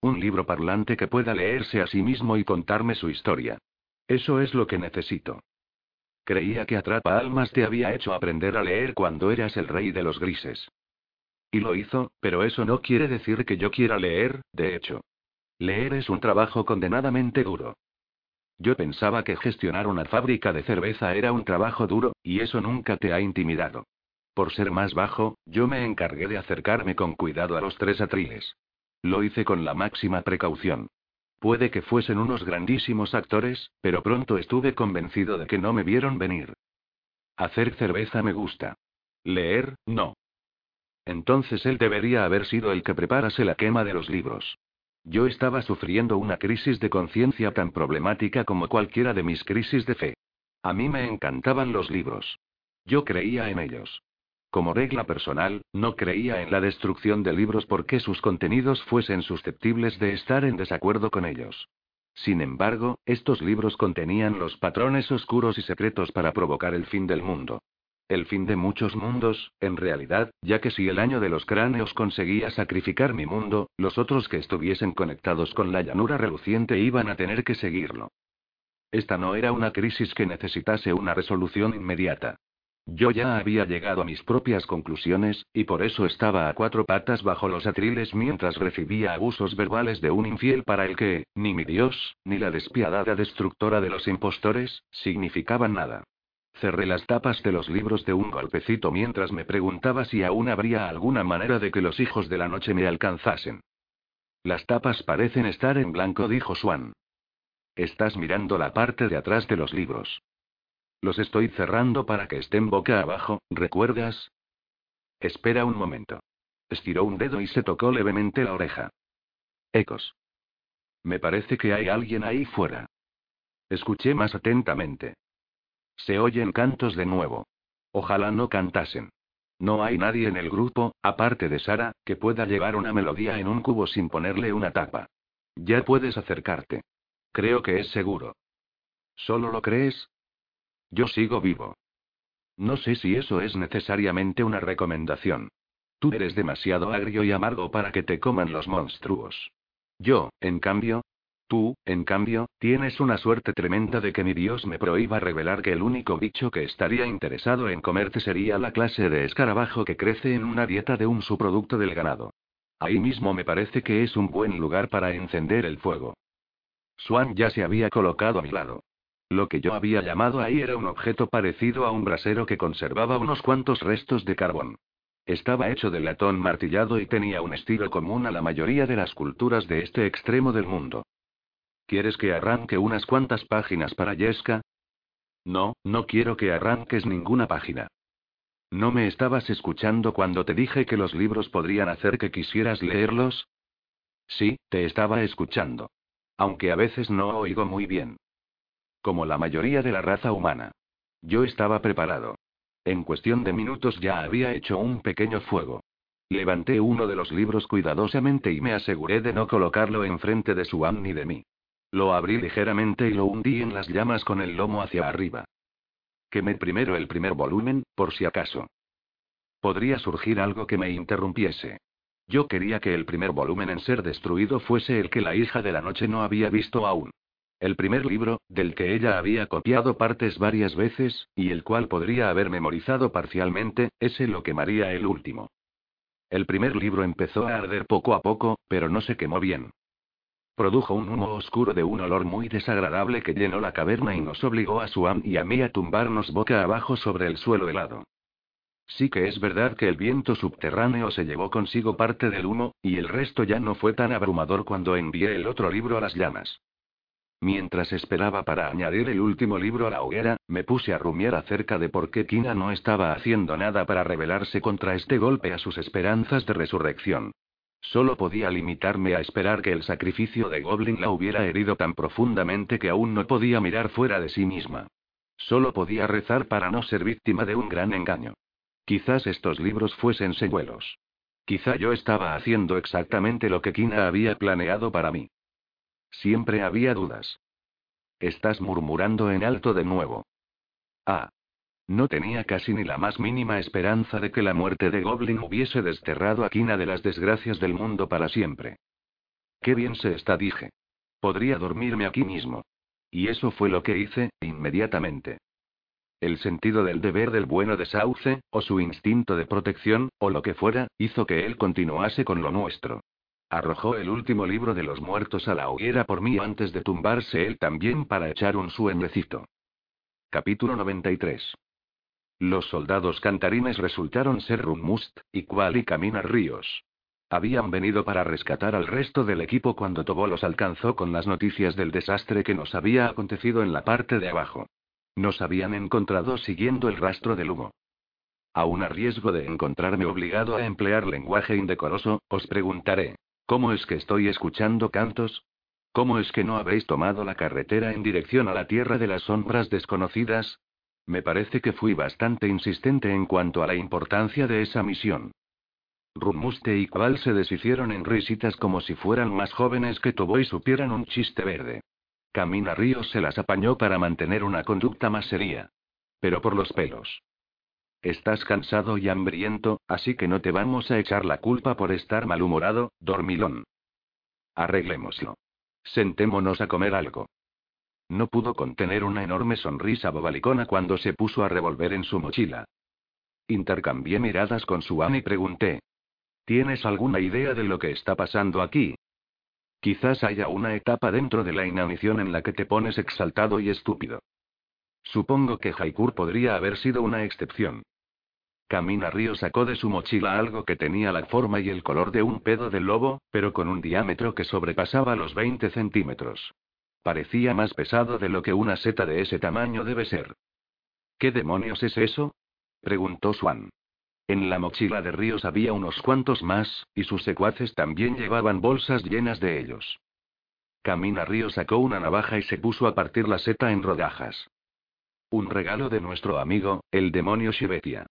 Un libro parlante que pueda leerse a sí mismo y contarme su historia. Eso es lo que necesito. Creía que Atrapa Almas te había hecho aprender a leer cuando eras el rey de los grises. Y lo hizo, pero eso no quiere decir que yo quiera leer, de hecho. Leer es un trabajo condenadamente duro. Yo pensaba que gestionar una fábrica de cerveza era un trabajo duro, y eso nunca te ha intimidado. Por ser más bajo, yo me encargué de acercarme con cuidado a los tres atriles. Lo hice con la máxima precaución. Puede que fuesen unos grandísimos actores, pero pronto estuve convencido de que no me vieron venir. Hacer cerveza me gusta. Leer, no. Entonces él debería haber sido el que preparase la quema de los libros. Yo estaba sufriendo una crisis de conciencia tan problemática como cualquiera de mis crisis de fe. A mí me encantaban los libros. Yo creía en ellos. Como regla personal, no creía en la destrucción de libros porque sus contenidos fuesen susceptibles de estar en desacuerdo con ellos. Sin embargo, estos libros contenían los patrones oscuros y secretos para provocar el fin del mundo. El fin de muchos mundos, en realidad, ya que si el año de los cráneos conseguía sacrificar mi mundo, los otros que estuviesen conectados con la llanura reluciente iban a tener que seguirlo. Esta no era una crisis que necesitase una resolución inmediata. Yo ya había llegado a mis propias conclusiones, y por eso estaba a cuatro patas bajo los atriles mientras recibía abusos verbales de un infiel para el que, ni mi Dios, ni la despiadada destructora de los impostores, significaban nada. Cerré las tapas de los libros de un golpecito mientras me preguntaba si aún habría alguna manera de que los hijos de la noche me alcanzasen. Las tapas parecen estar en blanco, dijo Swan. Estás mirando la parte de atrás de los libros. Los estoy cerrando para que estén boca abajo, ¿recuerdas? Espera un momento. Estiró un dedo y se tocó levemente la oreja. Ecos. Me parece que hay alguien ahí fuera. Escuché más atentamente. Se oyen cantos de nuevo. Ojalá no cantasen. No hay nadie en el grupo, aparte de Sara, que pueda llevar una melodía en un cubo sin ponerle una tapa. Ya puedes acercarte. Creo que es seguro. ¿Solo lo crees? Yo sigo vivo. No sé si eso es necesariamente una recomendación. Tú eres demasiado agrio y amargo para que te coman los monstruos. Yo, en cambio, tú, en cambio, tienes una suerte tremenda de que mi Dios me prohíba revelar que el único bicho que estaría interesado en comerte sería la clase de escarabajo que crece en una dieta de un subproducto del ganado. Ahí mismo me parece que es un buen lugar para encender el fuego. Swan ya se había colocado a mi lado. Lo que yo había llamado ahí era un objeto parecido a un brasero que conservaba unos cuantos restos de carbón. Estaba hecho de latón martillado y tenía un estilo común a la mayoría de las culturas de este extremo del mundo. ¿Quieres que arranque unas cuantas páginas para Jessica? No, no quiero que arranques ninguna página. ¿No me estabas escuchando cuando te dije que los libros podrían hacer que quisieras leerlos? Sí, te estaba escuchando. Aunque a veces no oigo muy bien. Como la mayoría de la raza humana. Yo estaba preparado. En cuestión de minutos ya había hecho un pequeño fuego. Levanté uno de los libros cuidadosamente y me aseguré de no colocarlo enfrente de Suan ni de mí. Lo abrí ligeramente y lo hundí en las llamas con el lomo hacia arriba. Quemé primero el primer volumen, por si acaso. Podría surgir algo que me interrumpiese. Yo quería que el primer volumen en ser destruido fuese el que la hija de la noche no había visto aún. El primer libro, del que ella había copiado partes varias veces, y el cual podría haber memorizado parcialmente, ese lo quemaría el último. El primer libro empezó a arder poco a poco, pero no se quemó bien. Produjo un humo oscuro de un olor muy desagradable que llenó la caverna y nos obligó a Suam y a mí a tumbarnos boca abajo sobre el suelo helado. Sí que es verdad que el viento subterráneo se llevó consigo parte del humo, y el resto ya no fue tan abrumador cuando envié el otro libro a las llamas. Mientras esperaba para añadir el último libro a la hoguera, me puse a rumiar acerca de por qué Kina no estaba haciendo nada para rebelarse contra este golpe a sus esperanzas de resurrección. Solo podía limitarme a esperar que el sacrificio de Goblin la hubiera herido tan profundamente que aún no podía mirar fuera de sí misma. Solo podía rezar para no ser víctima de un gran engaño. Quizás estos libros fuesen señuelos. Quizá yo estaba haciendo exactamente lo que Kina había planeado para mí. Siempre había dudas. Estás murmurando en alto de nuevo. Ah. No tenía casi ni la más mínima esperanza de que la muerte de Goblin hubiese desterrado a Kina de las desgracias del mundo para siempre. Qué bien se está, dije. Podría dormirme aquí mismo. Y eso fue lo que hice, inmediatamente. El sentido del deber del bueno de Sauce, o su instinto de protección, o lo que fuera, hizo que él continuase con lo nuestro. Arrojó el último libro de los muertos a la hoguera por mí antes de tumbarse él también para echar un sueñecito. Capítulo 93. Los soldados cantarines resultaron ser Rumust, Iqual y Camina Ríos. Habían venido para rescatar al resto del equipo cuando Tobo los alcanzó con las noticias del desastre que nos había acontecido en la parte de abajo. Nos habían encontrado siguiendo el rastro del humo. Aún a riesgo de encontrarme obligado a emplear lenguaje indecoroso, os preguntaré, ¿Cómo es que estoy escuchando cantos? ¿Cómo es que no habéis tomado la carretera en dirección a la tierra de las sombras desconocidas? Me parece que fui bastante insistente en cuanto a la importancia de esa misión. Rumuste y Qual se deshicieron en risitas como si fueran más jóvenes que Tobo y supieran un chiste verde. Camina Ríos se las apañó para mantener una conducta más seria. Pero por los pelos. Estás cansado y hambriento, así que no te vamos a echar la culpa por estar malhumorado, dormilón. Arreglémoslo. Sentémonos a comer algo. No pudo contener una enorme sonrisa bobalicona cuando se puso a revolver en su mochila. Intercambié miradas con Swan y pregunté. ¿Tienes alguna idea de lo que está pasando aquí? Quizás haya una etapa dentro de la inanición en la que te pones exaltado y estúpido. Supongo que Haikur podría haber sido una excepción. Camina Río sacó de su mochila algo que tenía la forma y el color de un pedo de lobo, pero con un diámetro que sobrepasaba los 20 centímetros. Parecía más pesado de lo que una seta de ese tamaño debe ser. ¿Qué demonios es eso? preguntó Swan. En la mochila de Ríos había unos cuantos más, y sus secuaces también llevaban bolsas llenas de ellos. Camina Río sacó una navaja y se puso a partir la seta en rodajas. Un regalo de nuestro amigo, el demonio Shibetia.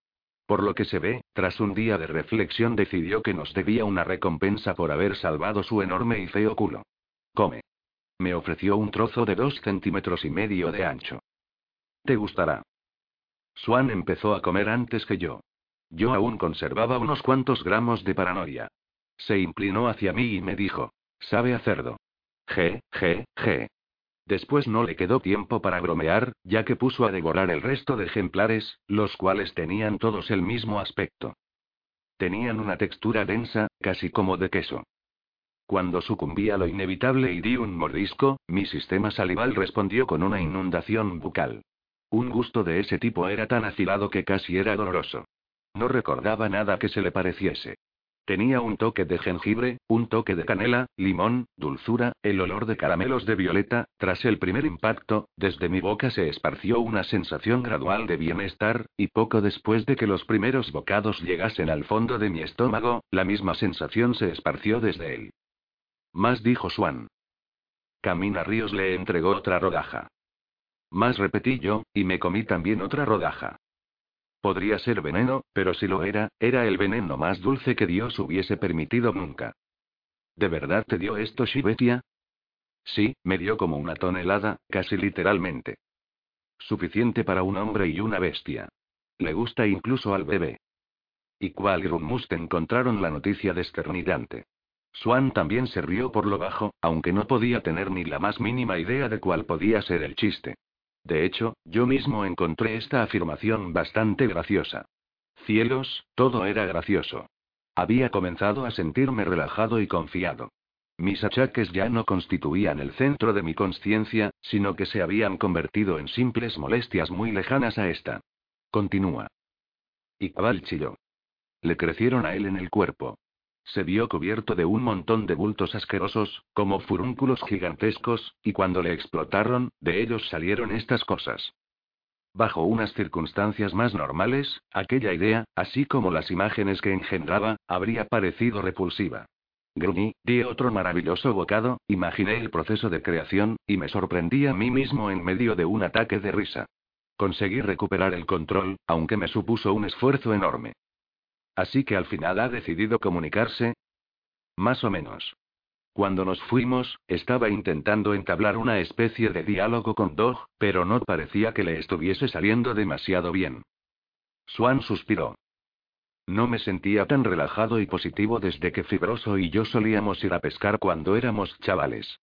Por lo que se ve, tras un día de reflexión decidió que nos debía una recompensa por haber salvado su enorme y feo culo. Come. Me ofreció un trozo de dos centímetros y medio de ancho. Te gustará. Swan empezó a comer antes que yo. Yo aún conservaba unos cuantos gramos de paranoia. Se inclinó hacia mí y me dijo, sabe a cerdo. G, G, G. Después no le quedó tiempo para bromear, ya que puso a devorar el resto de ejemplares, los cuales tenían todos el mismo aspecto. Tenían una textura densa, casi como de queso. Cuando sucumbí a lo inevitable y di un mordisco, mi sistema salival respondió con una inundación bucal. Un gusto de ese tipo era tan afilado que casi era doloroso. No recordaba nada que se le pareciese. Tenía un toque de jengibre, un toque de canela, limón, dulzura, el olor de caramelos de violeta. Tras el primer impacto, desde mi boca se esparció una sensación gradual de bienestar, y poco después de que los primeros bocados llegasen al fondo de mi estómago, la misma sensación se esparció desde él. Más dijo Swan. Camina Ríos le entregó otra rodaja. Más repetí yo, y me comí también otra rodaja. Podría ser veneno, pero si lo era, era el veneno más dulce que Dios hubiese permitido nunca. ¿De verdad te dio esto, Shibetia? Sí, me dio como una tonelada, casi literalmente. Suficiente para un hombre y una bestia. Le gusta incluso al bebé. Y cuál te encontraron la noticia desternidante. Swan también se rió por lo bajo, aunque no podía tener ni la más mínima idea de cuál podía ser el chiste. De hecho, yo mismo encontré esta afirmación bastante graciosa. Cielos, todo era gracioso. Había comenzado a sentirme relajado y confiado. Mis achaques ya no constituían el centro de mi conciencia, sino que se habían convertido en simples molestias muy lejanas a esta. Continúa. Y cabal chilló. Le crecieron a él en el cuerpo. Se vio cubierto de un montón de bultos asquerosos, como furúnculos gigantescos, y cuando le explotaron, de ellos salieron estas cosas. Bajo unas circunstancias más normales, aquella idea, así como las imágenes que engendraba, habría parecido repulsiva. Gruñí, di otro maravilloso bocado, imaginé el proceso de creación, y me sorprendí a mí mismo en medio de un ataque de risa. Conseguí recuperar el control, aunque me supuso un esfuerzo enorme. Así que al final ha decidido comunicarse. Más o menos. Cuando nos fuimos, estaba intentando entablar una especie de diálogo con Dog, pero no parecía que le estuviese saliendo demasiado bien. Swan suspiró. No me sentía tan relajado y positivo desde que Fibroso y yo solíamos ir a pescar cuando éramos chavales.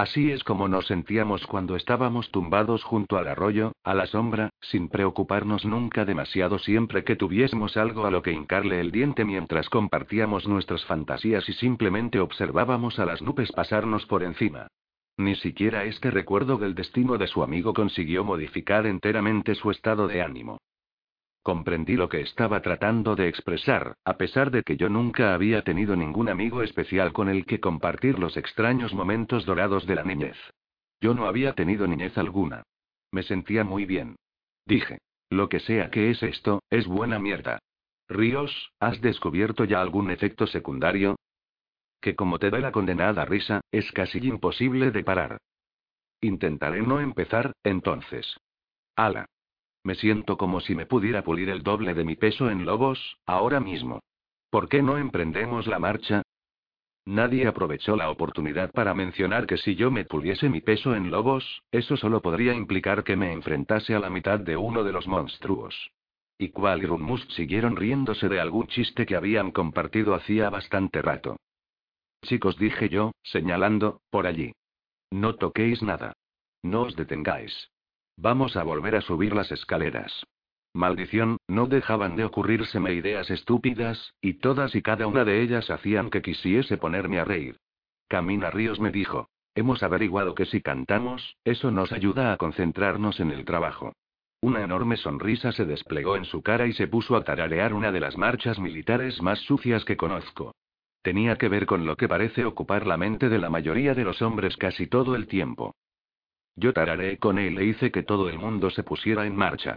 Así es como nos sentíamos cuando estábamos tumbados junto al arroyo, a la sombra, sin preocuparnos nunca demasiado siempre que tuviésemos algo a lo que hincarle el diente mientras compartíamos nuestras fantasías y simplemente observábamos a las nubes pasarnos por encima. Ni siquiera este recuerdo del destino de su amigo consiguió modificar enteramente su estado de ánimo. Comprendí lo que estaba tratando de expresar, a pesar de que yo nunca había tenido ningún amigo especial con el que compartir los extraños momentos dorados de la niñez. Yo no había tenido niñez alguna. Me sentía muy bien. Dije. Lo que sea que es esto, es buena mierda. Ríos, ¿has descubierto ya algún efecto secundario? Que como te da la condenada risa, es casi imposible de parar. Intentaré no empezar, entonces. Ala. Me siento como si me pudiera pulir el doble de mi peso en lobos, ahora mismo. ¿Por qué no emprendemos la marcha? Nadie aprovechó la oportunidad para mencionar que si yo me puliese mi peso en lobos, eso solo podría implicar que me enfrentase a la mitad de uno de los monstruos. Y Qual y Rummus siguieron riéndose de algún chiste que habían compartido hacía bastante rato. Chicos, dije yo, señalando, por allí. No toquéis nada. No os detengáis. Vamos a volver a subir las escaleras. Maldición, no dejaban de ocurrírseme ideas estúpidas, y todas y cada una de ellas hacían que quisiese ponerme a reír. Camina Ríos me dijo. Hemos averiguado que si cantamos, eso nos ayuda a concentrarnos en el trabajo. Una enorme sonrisa se desplegó en su cara y se puso a tararear una de las marchas militares más sucias que conozco. Tenía que ver con lo que parece ocupar la mente de la mayoría de los hombres casi todo el tiempo. Yo tarareé con él e hice que todo el mundo se pusiera en marcha.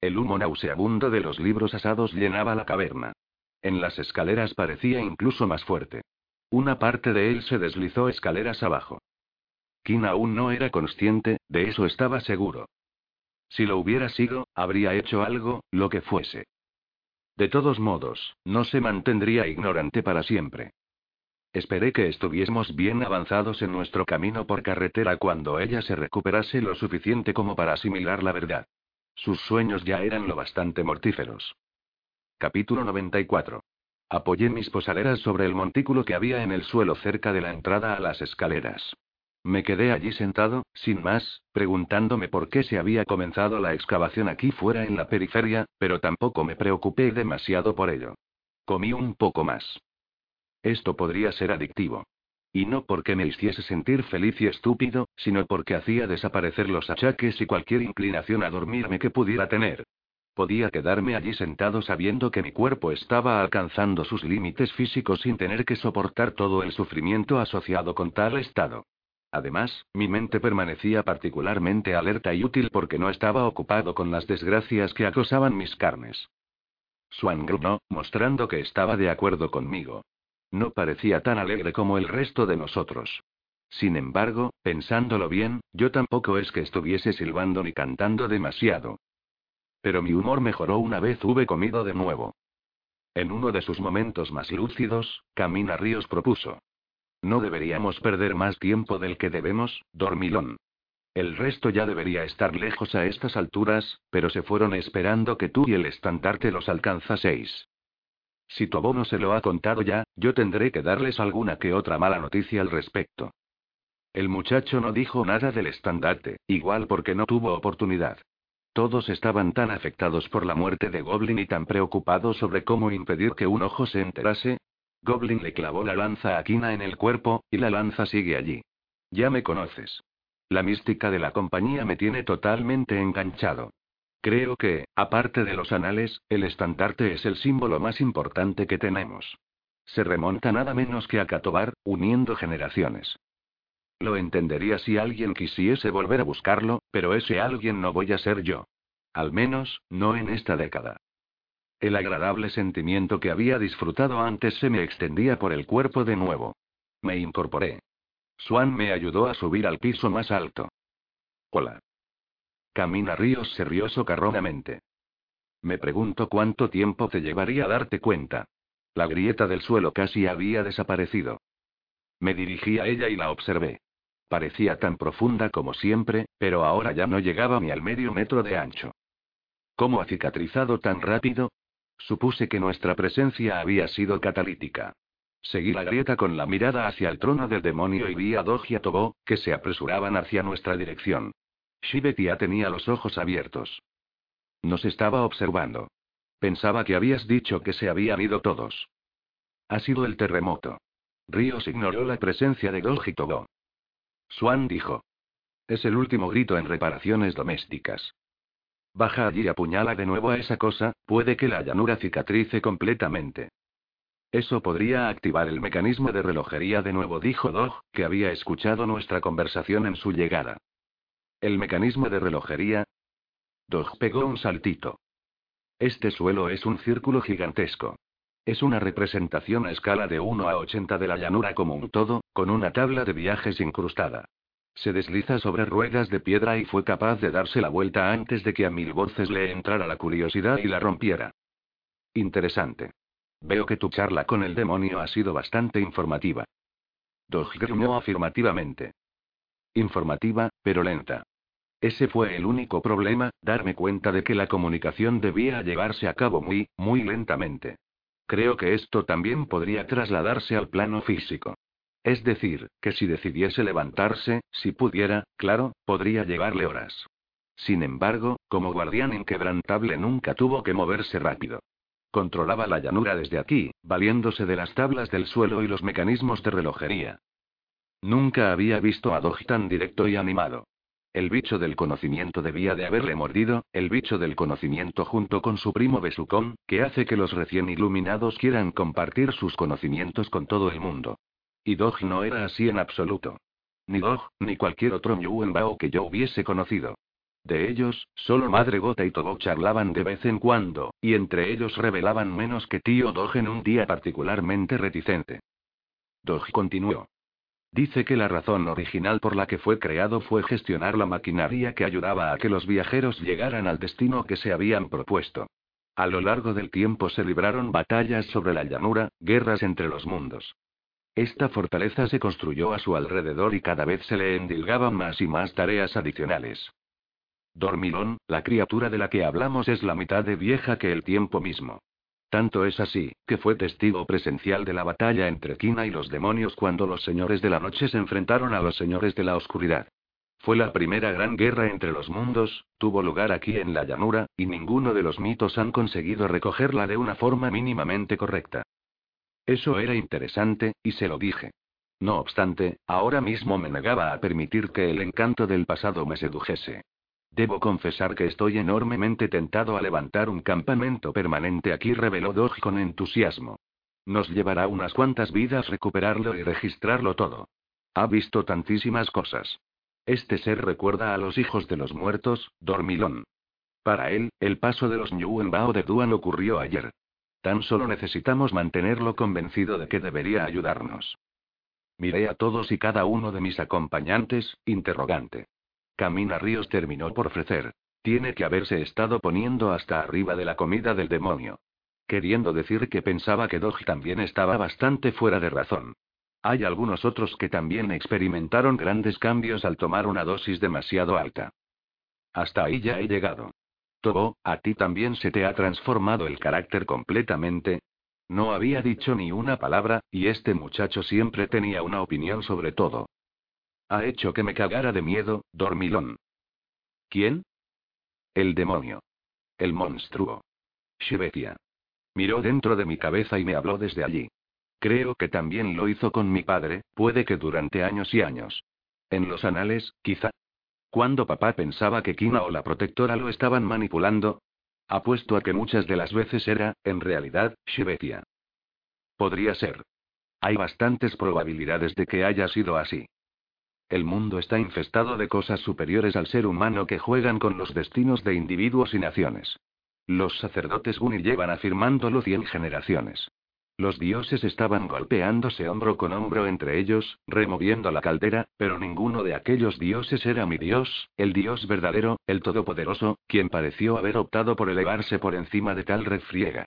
El humo nauseabundo de los libros asados llenaba la caverna. En las escaleras parecía incluso más fuerte. Una parte de él se deslizó escaleras abajo. Kim aún no era consciente, de eso estaba seguro. Si lo hubiera sido, habría hecho algo, lo que fuese. De todos modos, no se mantendría ignorante para siempre. Esperé que estuviésemos bien avanzados en nuestro camino por carretera cuando ella se recuperase lo suficiente como para asimilar la verdad. Sus sueños ya eran lo bastante mortíferos. Capítulo 94. Apoyé mis posaleras sobre el montículo que había en el suelo cerca de la entrada a las escaleras. Me quedé allí sentado, sin más, preguntándome por qué se había comenzado la excavación aquí fuera en la periferia, pero tampoco me preocupé demasiado por ello. Comí un poco más. Esto podría ser adictivo. Y no porque me hiciese sentir feliz y estúpido, sino porque hacía desaparecer los achaques y cualquier inclinación a dormirme que pudiera tener. Podía quedarme allí sentado sabiendo que mi cuerpo estaba alcanzando sus límites físicos sin tener que soportar todo el sufrimiento asociado con tal estado. Además, mi mente permanecía particularmente alerta y útil porque no estaba ocupado con las desgracias que acosaban mis carnes. Swan gruñó, mostrando que estaba de acuerdo conmigo. No parecía tan alegre como el resto de nosotros. Sin embargo, pensándolo bien, yo tampoco es que estuviese silbando ni cantando demasiado. Pero mi humor mejoró una vez hube comido de nuevo. En uno de sus momentos más lúcidos, Camina Ríos propuso. No deberíamos perder más tiempo del que debemos, dormilón. El resto ya debería estar lejos a estas alturas, pero se fueron esperando que tú y el estandarte los alcanzaseis. Si tu abono se lo ha contado ya, yo tendré que darles alguna que otra mala noticia al respecto. El muchacho no dijo nada del estandarte, igual porque no tuvo oportunidad. Todos estaban tan afectados por la muerte de Goblin y tan preocupados sobre cómo impedir que un ojo se enterase. Goblin le clavó la lanza a Kina en el cuerpo, y la lanza sigue allí. Ya me conoces. La mística de la compañía me tiene totalmente enganchado. Creo que, aparte de los anales, el estandarte es el símbolo más importante que tenemos. Se remonta nada menos que a Catobar, uniendo generaciones. Lo entendería si alguien quisiese volver a buscarlo, pero ese alguien no voy a ser yo. Al menos, no en esta década. El agradable sentimiento que había disfrutado antes se me extendía por el cuerpo de nuevo. Me incorporé. Swan me ayudó a subir al piso más alto. Hola. Camina Ríos se rió socarronamente. Me pregunto cuánto tiempo te llevaría a darte cuenta. La grieta del suelo casi había desaparecido. Me dirigí a ella y la observé. Parecía tan profunda como siempre, pero ahora ya no llegaba ni al medio metro de ancho. ¿Cómo ha cicatrizado tan rápido? Supuse que nuestra presencia había sido catalítica. Seguí la grieta con la mirada hacia el trono del demonio y vi a Dog y a Tobo, que se apresuraban hacia nuestra dirección. Shibetia tenía los ojos abiertos. Nos estaba observando. Pensaba que habías dicho que se habían ido todos. Ha sido el terremoto. Ríos ignoró la presencia de y Tobo. Swan dijo. Es el último grito en reparaciones domésticas. Baja allí y apuñala de nuevo a esa cosa, puede que la llanura cicatrice completamente. Eso podría activar el mecanismo de relojería de nuevo, dijo Dog, que había escuchado nuestra conversación en su llegada. ¿El mecanismo de relojería? Dog pegó un saltito. Este suelo es un círculo gigantesco. Es una representación a escala de 1 a 80 de la llanura como un todo, con una tabla de viajes incrustada. Se desliza sobre ruedas de piedra y fue capaz de darse la vuelta antes de que a mil voces le entrara la curiosidad y la rompiera. Interesante. Veo que tu charla con el demonio ha sido bastante informativa. Dog gruñó afirmativamente. Informativa, pero lenta. Ese fue el único problema, darme cuenta de que la comunicación debía llevarse a cabo muy, muy lentamente. Creo que esto también podría trasladarse al plano físico. Es decir, que si decidiese levantarse, si pudiera, claro, podría llevarle horas. Sin embargo, como guardián inquebrantable nunca tuvo que moverse rápido. Controlaba la llanura desde aquí, valiéndose de las tablas del suelo y los mecanismos de relojería. Nunca había visto a Dog tan directo y animado. El bicho del conocimiento debía de haberle mordido, el bicho del conocimiento junto con su primo Besucón, que hace que los recién iluminados quieran compartir sus conocimientos con todo el mundo. Y Dog no era así en absoluto. Ni Dog, ni cualquier otro Bao que yo hubiese conocido. De ellos, solo Madre Gota y Tobo charlaban de vez en cuando, y entre ellos revelaban menos que tío Dog en un día particularmente reticente. Dog continuó. Dice que la razón original por la que fue creado fue gestionar la maquinaria que ayudaba a que los viajeros llegaran al destino que se habían propuesto. A lo largo del tiempo se libraron batallas sobre la llanura, guerras entre los mundos. Esta fortaleza se construyó a su alrededor y cada vez se le endilgaban más y más tareas adicionales. Dormilón, la criatura de la que hablamos es la mitad de vieja que el tiempo mismo. Tanto es así, que fue testigo presencial de la batalla entre Kina y los demonios cuando los señores de la noche se enfrentaron a los señores de la oscuridad. Fue la primera gran guerra entre los mundos, tuvo lugar aquí en la llanura, y ninguno de los mitos han conseguido recogerla de una forma mínimamente correcta. Eso era interesante, y se lo dije. No obstante, ahora mismo me negaba a permitir que el encanto del pasado me sedujese. Debo confesar que estoy enormemente tentado a levantar un campamento permanente aquí, reveló Dog con entusiasmo. Nos llevará unas cuantas vidas recuperarlo y registrarlo todo. Ha visto tantísimas cosas. Este ser recuerda a los hijos de los muertos, Dormilón. Para él, el paso de los Bao de Duan ocurrió ayer. Tan solo necesitamos mantenerlo convencido de que debería ayudarnos. Miré a todos y cada uno de mis acompañantes, interrogante. Camina Ríos terminó por ofrecer. Tiene que haberse estado poniendo hasta arriba de la comida del demonio. Queriendo decir que pensaba que Dog también estaba bastante fuera de razón. Hay algunos otros que también experimentaron grandes cambios al tomar una dosis demasiado alta. Hasta ahí ya he llegado. Tobo, a ti también se te ha transformado el carácter completamente. No había dicho ni una palabra, y este muchacho siempre tenía una opinión sobre todo. Ha hecho que me cagara de miedo, dormilón. ¿Quién? El demonio. El monstruo. Shibetia. Miró dentro de mi cabeza y me habló desde allí. Creo que también lo hizo con mi padre, puede que durante años y años. En los anales, quizá. Cuando papá pensaba que Kina o la protectora lo estaban manipulando. Apuesto a que muchas de las veces era, en realidad, Shibetia. Podría ser. Hay bastantes probabilidades de que haya sido así. El mundo está infestado de cosas superiores al ser humano que juegan con los destinos de individuos y naciones. Los sacerdotes Guni llevan afirmándolo cien generaciones. Los dioses estaban golpeándose hombro con hombro entre ellos, removiendo la caldera, pero ninguno de aquellos dioses era mi dios, el dios verdadero, el todopoderoso, quien pareció haber optado por elevarse por encima de tal refriega.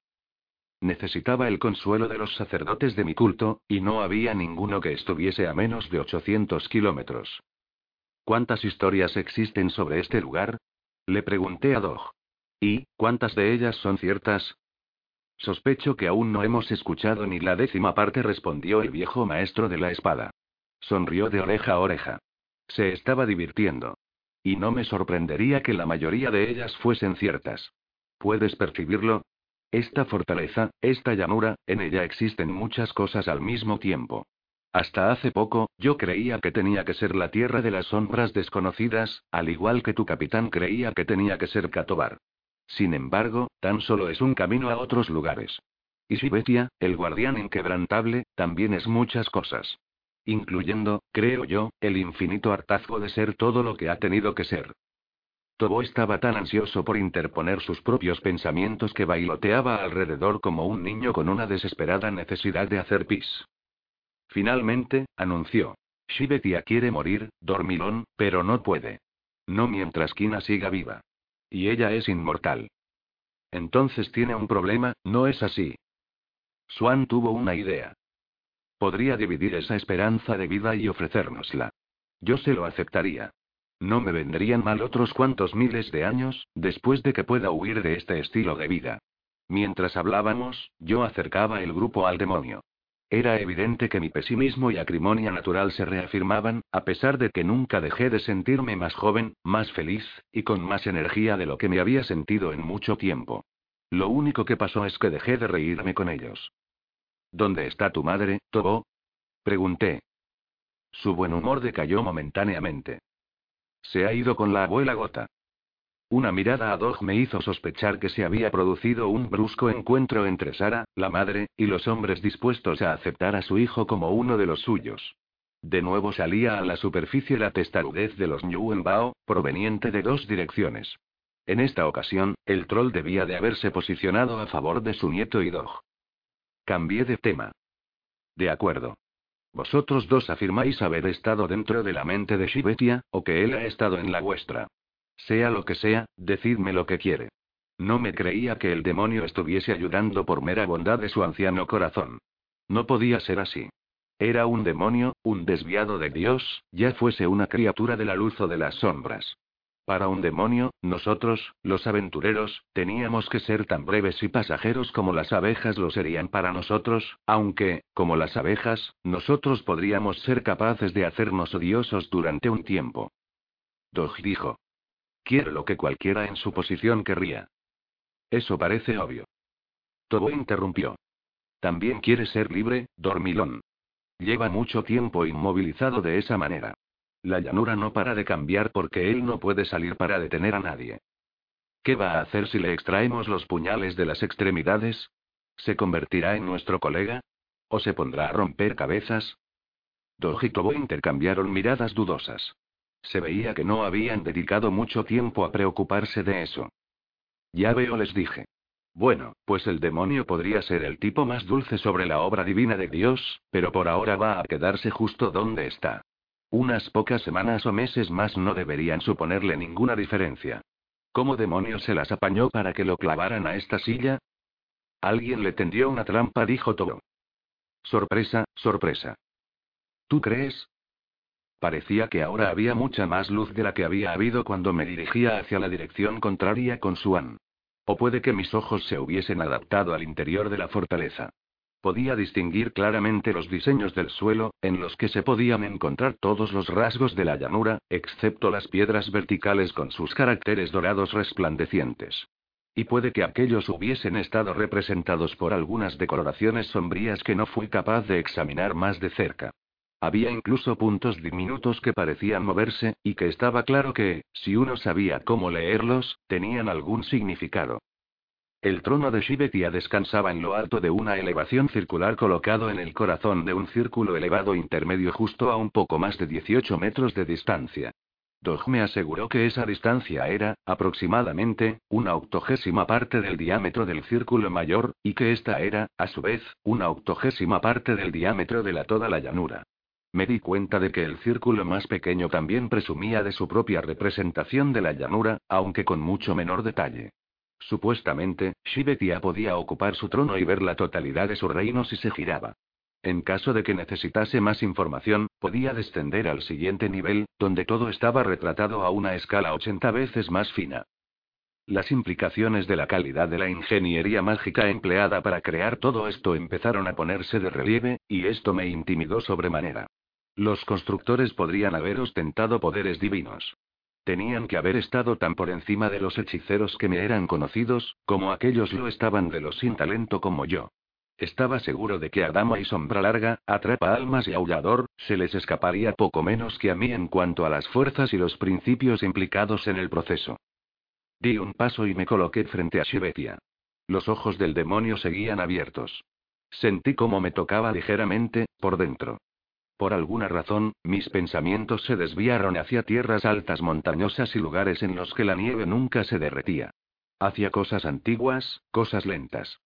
Necesitaba el consuelo de los sacerdotes de mi culto, y no había ninguno que estuviese a menos de 800 kilómetros. ¿Cuántas historias existen sobre este lugar? Le pregunté a Dog. ¿Y, cuántas de ellas son ciertas? Sospecho que aún no hemos escuchado ni la décima parte, respondió el viejo maestro de la espada. Sonrió de oreja a oreja. Se estaba divirtiendo. Y no me sorprendería que la mayoría de ellas fuesen ciertas. ¿Puedes percibirlo? Esta fortaleza, esta llanura, en ella existen muchas cosas al mismo tiempo. Hasta hace poco, yo creía que tenía que ser la tierra de las sombras desconocidas, al igual que tu capitán creía que tenía que ser Katobar. Sin embargo, tan solo es un camino a otros lugares. Y Sibetia, el guardián inquebrantable, también es muchas cosas. Incluyendo, creo yo, el infinito hartazgo de ser todo lo que ha tenido que ser. Tobo estaba tan ansioso por interponer sus propios pensamientos que bailoteaba alrededor como un niño con una desesperada necesidad de hacer pis. Finalmente, anunció. Shibetia quiere morir, dormilón, pero no puede. No mientras Kina siga viva. Y ella es inmortal. Entonces tiene un problema, ¿no es así? Swan tuvo una idea. Podría dividir esa esperanza de vida y ofrecérnosla. Yo se lo aceptaría. No me vendrían mal otros cuantos miles de años, después de que pueda huir de este estilo de vida. Mientras hablábamos, yo acercaba el grupo al demonio. Era evidente que mi pesimismo y acrimonia natural se reafirmaban, a pesar de que nunca dejé de sentirme más joven, más feliz, y con más energía de lo que me había sentido en mucho tiempo. Lo único que pasó es que dejé de reírme con ellos. ¿Dónde está tu madre, Tobo? Pregunté. Su buen humor decayó momentáneamente. Se ha ido con la abuela Gota. Una mirada a Dog me hizo sospechar que se había producido un brusco encuentro entre Sara, la madre, y los hombres dispuestos a aceptar a su hijo como uno de los suyos. De nuevo salía a la superficie la testarudez de los Bao, proveniente de dos direcciones. En esta ocasión, el troll debía de haberse posicionado a favor de su nieto y Dog. Cambié de tema. De acuerdo. Vosotros dos afirmáis haber estado dentro de la mente de Shibetia, o que él ha estado en la vuestra. Sea lo que sea, decidme lo que quiere. No me creía que el demonio estuviese ayudando por mera bondad de su anciano corazón. No podía ser así. Era un demonio, un desviado de Dios, ya fuese una criatura de la luz o de las sombras. Para un demonio, nosotros, los aventureros, teníamos que ser tan breves y pasajeros como las abejas lo serían para nosotros, aunque, como las abejas, nosotros podríamos ser capaces de hacernos odiosos durante un tiempo. Dog dijo. Quiero lo que cualquiera en su posición querría. Eso parece obvio. Tobo interrumpió. También quiere ser libre, dormilón. Lleva mucho tiempo inmovilizado de esa manera. La llanura no para de cambiar porque él no puede salir para detener a nadie. ¿Qué va a hacer si le extraemos los puñales de las extremidades? ¿Se convertirá en nuestro colega? ¿O se pondrá a romper cabezas? Dog y intercambiaron miradas dudosas. Se veía que no habían dedicado mucho tiempo a preocuparse de eso. Ya veo, les dije. Bueno, pues el demonio podría ser el tipo más dulce sobre la obra divina de Dios, pero por ahora va a quedarse justo donde está. Unas pocas semanas o meses más no deberían suponerle ninguna diferencia. ¿Cómo demonios se las apañó para que lo clavaran a esta silla? Alguien le tendió una trampa, dijo todo. Sorpresa, sorpresa. ¿Tú crees? Parecía que ahora había mucha más luz de la que había habido cuando me dirigía hacia la dirección contraria con Suan. O puede que mis ojos se hubiesen adaptado al interior de la fortaleza. Podía distinguir claramente los diseños del suelo, en los que se podían encontrar todos los rasgos de la llanura, excepto las piedras verticales con sus caracteres dorados resplandecientes. Y puede que aquellos hubiesen estado representados por algunas decoloraciones sombrías que no fui capaz de examinar más de cerca. Había incluso puntos diminutos que parecían moverse, y que estaba claro que, si uno sabía cómo leerlos, tenían algún significado. El trono de Shibetia descansaba en lo alto de una elevación circular colocado en el corazón de un círculo elevado intermedio justo a un poco más de 18 metros de distancia. Dog me aseguró que esa distancia era, aproximadamente, una octogésima parte del diámetro del círculo mayor, y que esta era, a su vez, una octogésima parte del diámetro de la toda la llanura. Me di cuenta de que el círculo más pequeño también presumía de su propia representación de la llanura, aunque con mucho menor detalle. Supuestamente, Shibetia podía ocupar su trono y ver la totalidad de su reino si se giraba. En caso de que necesitase más información, podía descender al siguiente nivel, donde todo estaba retratado a una escala 80 veces más fina. Las implicaciones de la calidad de la ingeniería mágica empleada para crear todo esto empezaron a ponerse de relieve, y esto me intimidó sobremanera. Los constructores podrían haber ostentado poderes divinos. Tenían que haber estado tan por encima de los hechiceros que me eran conocidos, como aquellos lo estaban de los sin talento como yo. Estaba seguro de que a Dama y Sombra Larga, Atrapa Almas y Aullador, se les escaparía poco menos que a mí en cuanto a las fuerzas y los principios implicados en el proceso. Di un paso y me coloqué frente a Shibetia. Los ojos del demonio seguían abiertos. Sentí como me tocaba ligeramente, por dentro. Por alguna razón, mis pensamientos se desviaron hacia tierras altas montañosas y lugares en los que la nieve nunca se derretía. Hacia cosas antiguas, cosas lentas.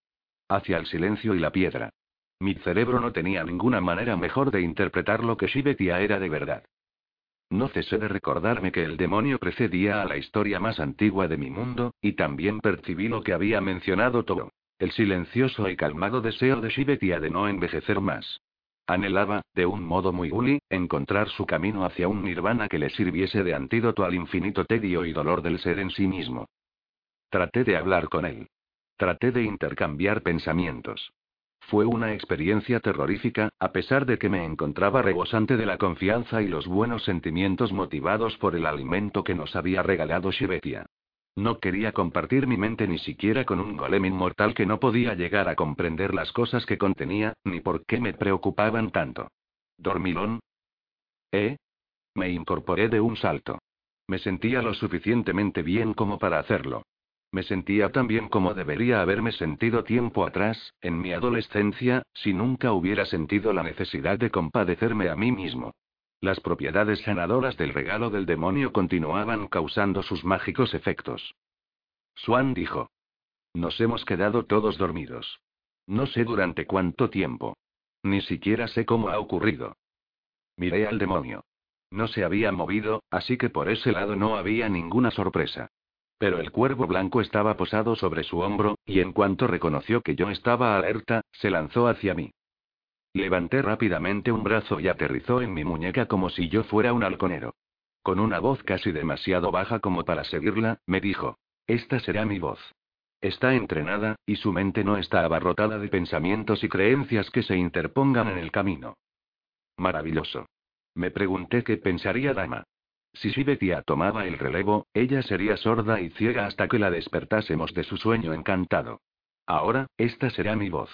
Hacia el silencio y la piedra. Mi cerebro no tenía ninguna manera mejor de interpretar lo que Shibetia era de verdad. No cesé de recordarme que el demonio precedía a la historia más antigua de mi mundo, y también percibí lo que había mencionado todo. El silencioso y calmado deseo de Shibetia de no envejecer más. Anhelaba, de un modo muy uli, encontrar su camino hacia un nirvana que le sirviese de antídoto al infinito tedio y dolor del ser en sí mismo. Traté de hablar con él. Traté de intercambiar pensamientos. Fue una experiencia terrorífica, a pesar de que me encontraba rebosante de la confianza y los buenos sentimientos motivados por el alimento que nos había regalado Shibetia. No quería compartir mi mente ni siquiera con un golem inmortal que no podía llegar a comprender las cosas que contenía, ni por qué me preocupaban tanto. ¿Dormilón? ¿Eh? Me incorporé de un salto. Me sentía lo suficientemente bien como para hacerlo. Me sentía tan bien como debería haberme sentido tiempo atrás, en mi adolescencia, si nunca hubiera sentido la necesidad de compadecerme a mí mismo. Las propiedades sanadoras del regalo del demonio continuaban causando sus mágicos efectos. Swan dijo. Nos hemos quedado todos dormidos. No sé durante cuánto tiempo. Ni siquiera sé cómo ha ocurrido. Miré al demonio. No se había movido, así que por ese lado no había ninguna sorpresa. Pero el cuervo blanco estaba posado sobre su hombro, y en cuanto reconoció que yo estaba alerta, se lanzó hacia mí. Levanté rápidamente un brazo y aterrizó en mi muñeca como si yo fuera un halconero. Con una voz casi demasiado baja como para seguirla, me dijo, Esta será mi voz. Está entrenada, y su mente no está abarrotada de pensamientos y creencias que se interpongan en el camino. Maravilloso. Me pregunté qué pensaría Dama. Si Shibetia tomaba el relevo, ella sería sorda y ciega hasta que la despertásemos de su sueño encantado. Ahora, esta será mi voz.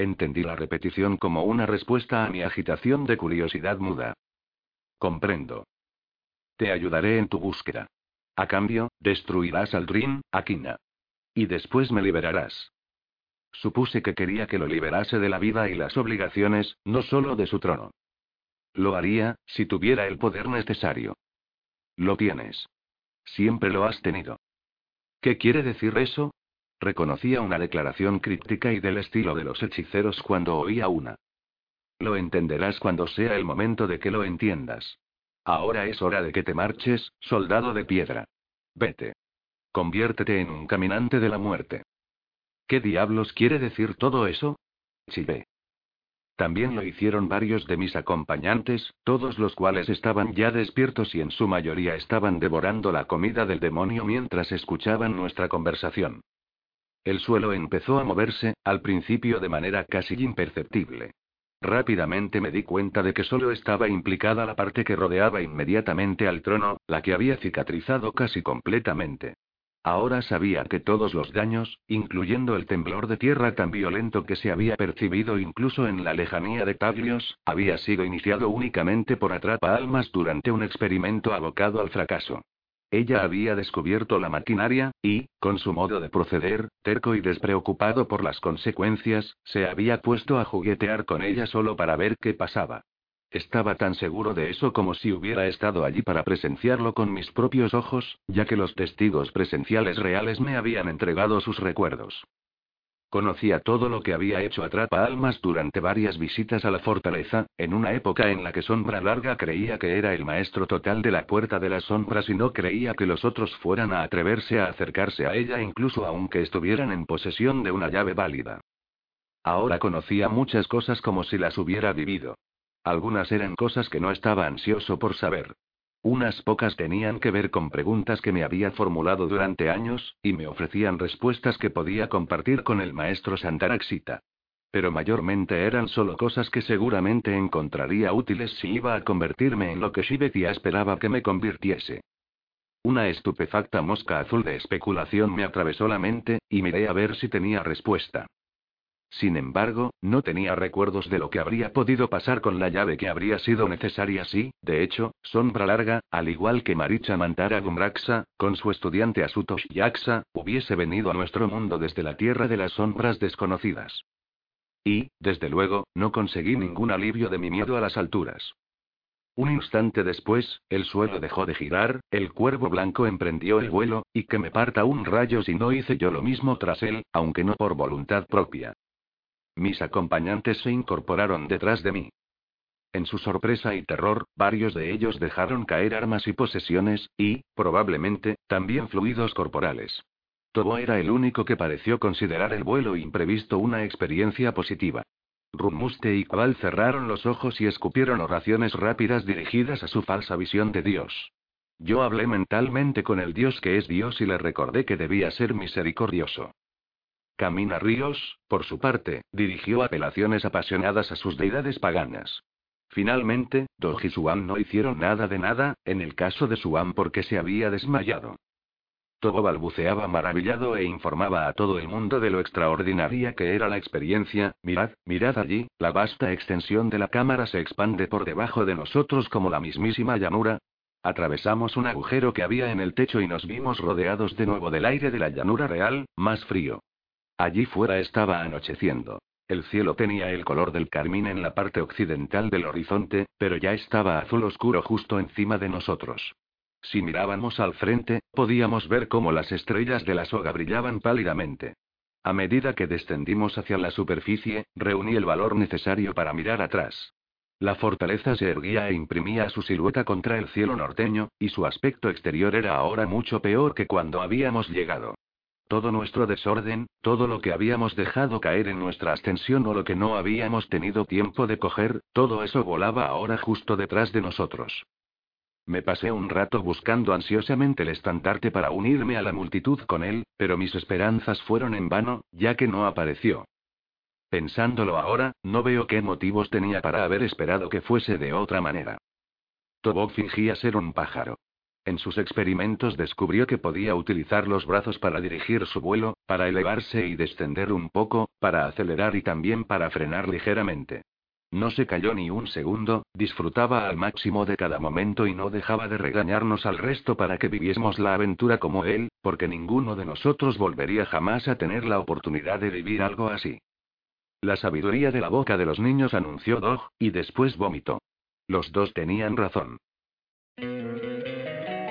Entendí la repetición como una respuesta a mi agitación de curiosidad muda. Comprendo. Te ayudaré en tu búsqueda. A cambio, destruirás al Drin, Akina. Y después me liberarás. Supuse que quería que lo liberase de la vida y las obligaciones, no solo de su trono. Lo haría, si tuviera el poder necesario. Lo tienes. Siempre lo has tenido. ¿Qué quiere decir eso? Reconocía una declaración críptica y del estilo de los hechiceros cuando oía una. Lo entenderás cuando sea el momento de que lo entiendas. Ahora es hora de que te marches, soldado de piedra. Vete. Conviértete en un caminante de la muerte. ¿Qué diablos quiere decir todo eso? Chillé. También lo hicieron varios de mis acompañantes, todos los cuales estaban ya despiertos y en su mayoría estaban devorando la comida del demonio mientras escuchaban nuestra conversación. El suelo empezó a moverse, al principio de manera casi imperceptible. Rápidamente me di cuenta de que solo estaba implicada la parte que rodeaba inmediatamente al trono, la que había cicatrizado casi completamente. Ahora sabía que todos los daños, incluyendo el temblor de tierra tan violento que se había percibido incluso en la lejanía de Taglios, había sido iniciado únicamente por Atrapa Almas durante un experimento abocado al fracaso. Ella había descubierto la maquinaria, y, con su modo de proceder, terco y despreocupado por las consecuencias, se había puesto a juguetear con ella solo para ver qué pasaba. Estaba tan seguro de eso como si hubiera estado allí para presenciarlo con mis propios ojos, ya que los testigos presenciales reales me habían entregado sus recuerdos. Conocía todo lo que había hecho Atrapa Almas durante varias visitas a la fortaleza, en una época en la que Sombra Larga creía que era el maestro total de la Puerta de las Sombras y no creía que los otros fueran a atreverse a acercarse a ella incluso aunque estuvieran en posesión de una llave válida. Ahora conocía muchas cosas como si las hubiera vivido. Algunas eran cosas que no estaba ansioso por saber. Unas pocas tenían que ver con preguntas que me había formulado durante años, y me ofrecían respuestas que podía compartir con el maestro Santaraxita. Pero mayormente eran solo cosas que seguramente encontraría útiles si iba a convertirme en lo que Shibetia esperaba que me convirtiese. Una estupefacta mosca azul de especulación me atravesó la mente, y miré a ver si tenía respuesta. Sin embargo, no tenía recuerdos de lo que habría podido pasar con la llave que habría sido necesaria si, de hecho, Sombra Larga, al igual que Maricha Mantara Gumraxa, con su estudiante Asutosh Yaksa, hubiese venido a nuestro mundo desde la tierra de las sombras desconocidas. Y, desde luego, no conseguí ningún alivio de mi miedo a las alturas. Un instante después, el suelo dejó de girar, el cuervo blanco emprendió el vuelo, y que me parta un rayo si no hice yo lo mismo tras él, aunque no por voluntad propia. Mis acompañantes se incorporaron detrás de mí. En su sorpresa y terror, varios de ellos dejaron caer armas y posesiones, y, probablemente, también fluidos corporales. Tobo era el único que pareció considerar el vuelo imprevisto una experiencia positiva. Rumuste y Cabal cerraron los ojos y escupieron oraciones rápidas dirigidas a su falsa visión de Dios. Yo hablé mentalmente con el Dios que es Dios y le recordé que debía ser misericordioso. Camina Ríos, por su parte, dirigió apelaciones apasionadas a sus deidades paganas. Finalmente, Dog y Suam no hicieron nada de nada, en el caso de Suam porque se había desmayado. Todo balbuceaba maravillado e informaba a todo el mundo de lo extraordinaria que era la experiencia. Mirad, mirad allí, la vasta extensión de la cámara se expande por debajo de nosotros como la mismísima llanura. Atravesamos un agujero que había en el techo y nos vimos rodeados de nuevo del aire de la llanura real, más frío. Allí fuera estaba anocheciendo. El cielo tenía el color del carmín en la parte occidental del horizonte, pero ya estaba azul oscuro justo encima de nosotros. Si mirábamos al frente, podíamos ver cómo las estrellas de la soga brillaban pálidamente. A medida que descendimos hacia la superficie, reuní el valor necesario para mirar atrás. La fortaleza se erguía e imprimía su silueta contra el cielo norteño, y su aspecto exterior era ahora mucho peor que cuando habíamos llegado. Todo nuestro desorden, todo lo que habíamos dejado caer en nuestra ascensión o lo que no habíamos tenido tiempo de coger, todo eso volaba ahora justo detrás de nosotros. Me pasé un rato buscando ansiosamente el estandarte para unirme a la multitud con él, pero mis esperanzas fueron en vano, ya que no apareció. Pensándolo ahora, no veo qué motivos tenía para haber esperado que fuese de otra manera. Tobok fingía ser un pájaro. En sus experimentos descubrió que podía utilizar los brazos para dirigir su vuelo, para elevarse y descender un poco, para acelerar y también para frenar ligeramente. No se cayó ni un segundo, disfrutaba al máximo de cada momento y no dejaba de regañarnos al resto para que viviésemos la aventura como él, porque ninguno de nosotros volvería jamás a tener la oportunidad de vivir algo así. La sabiduría de la boca de los niños anunció Dog, y después vomitó. Los dos tenían razón.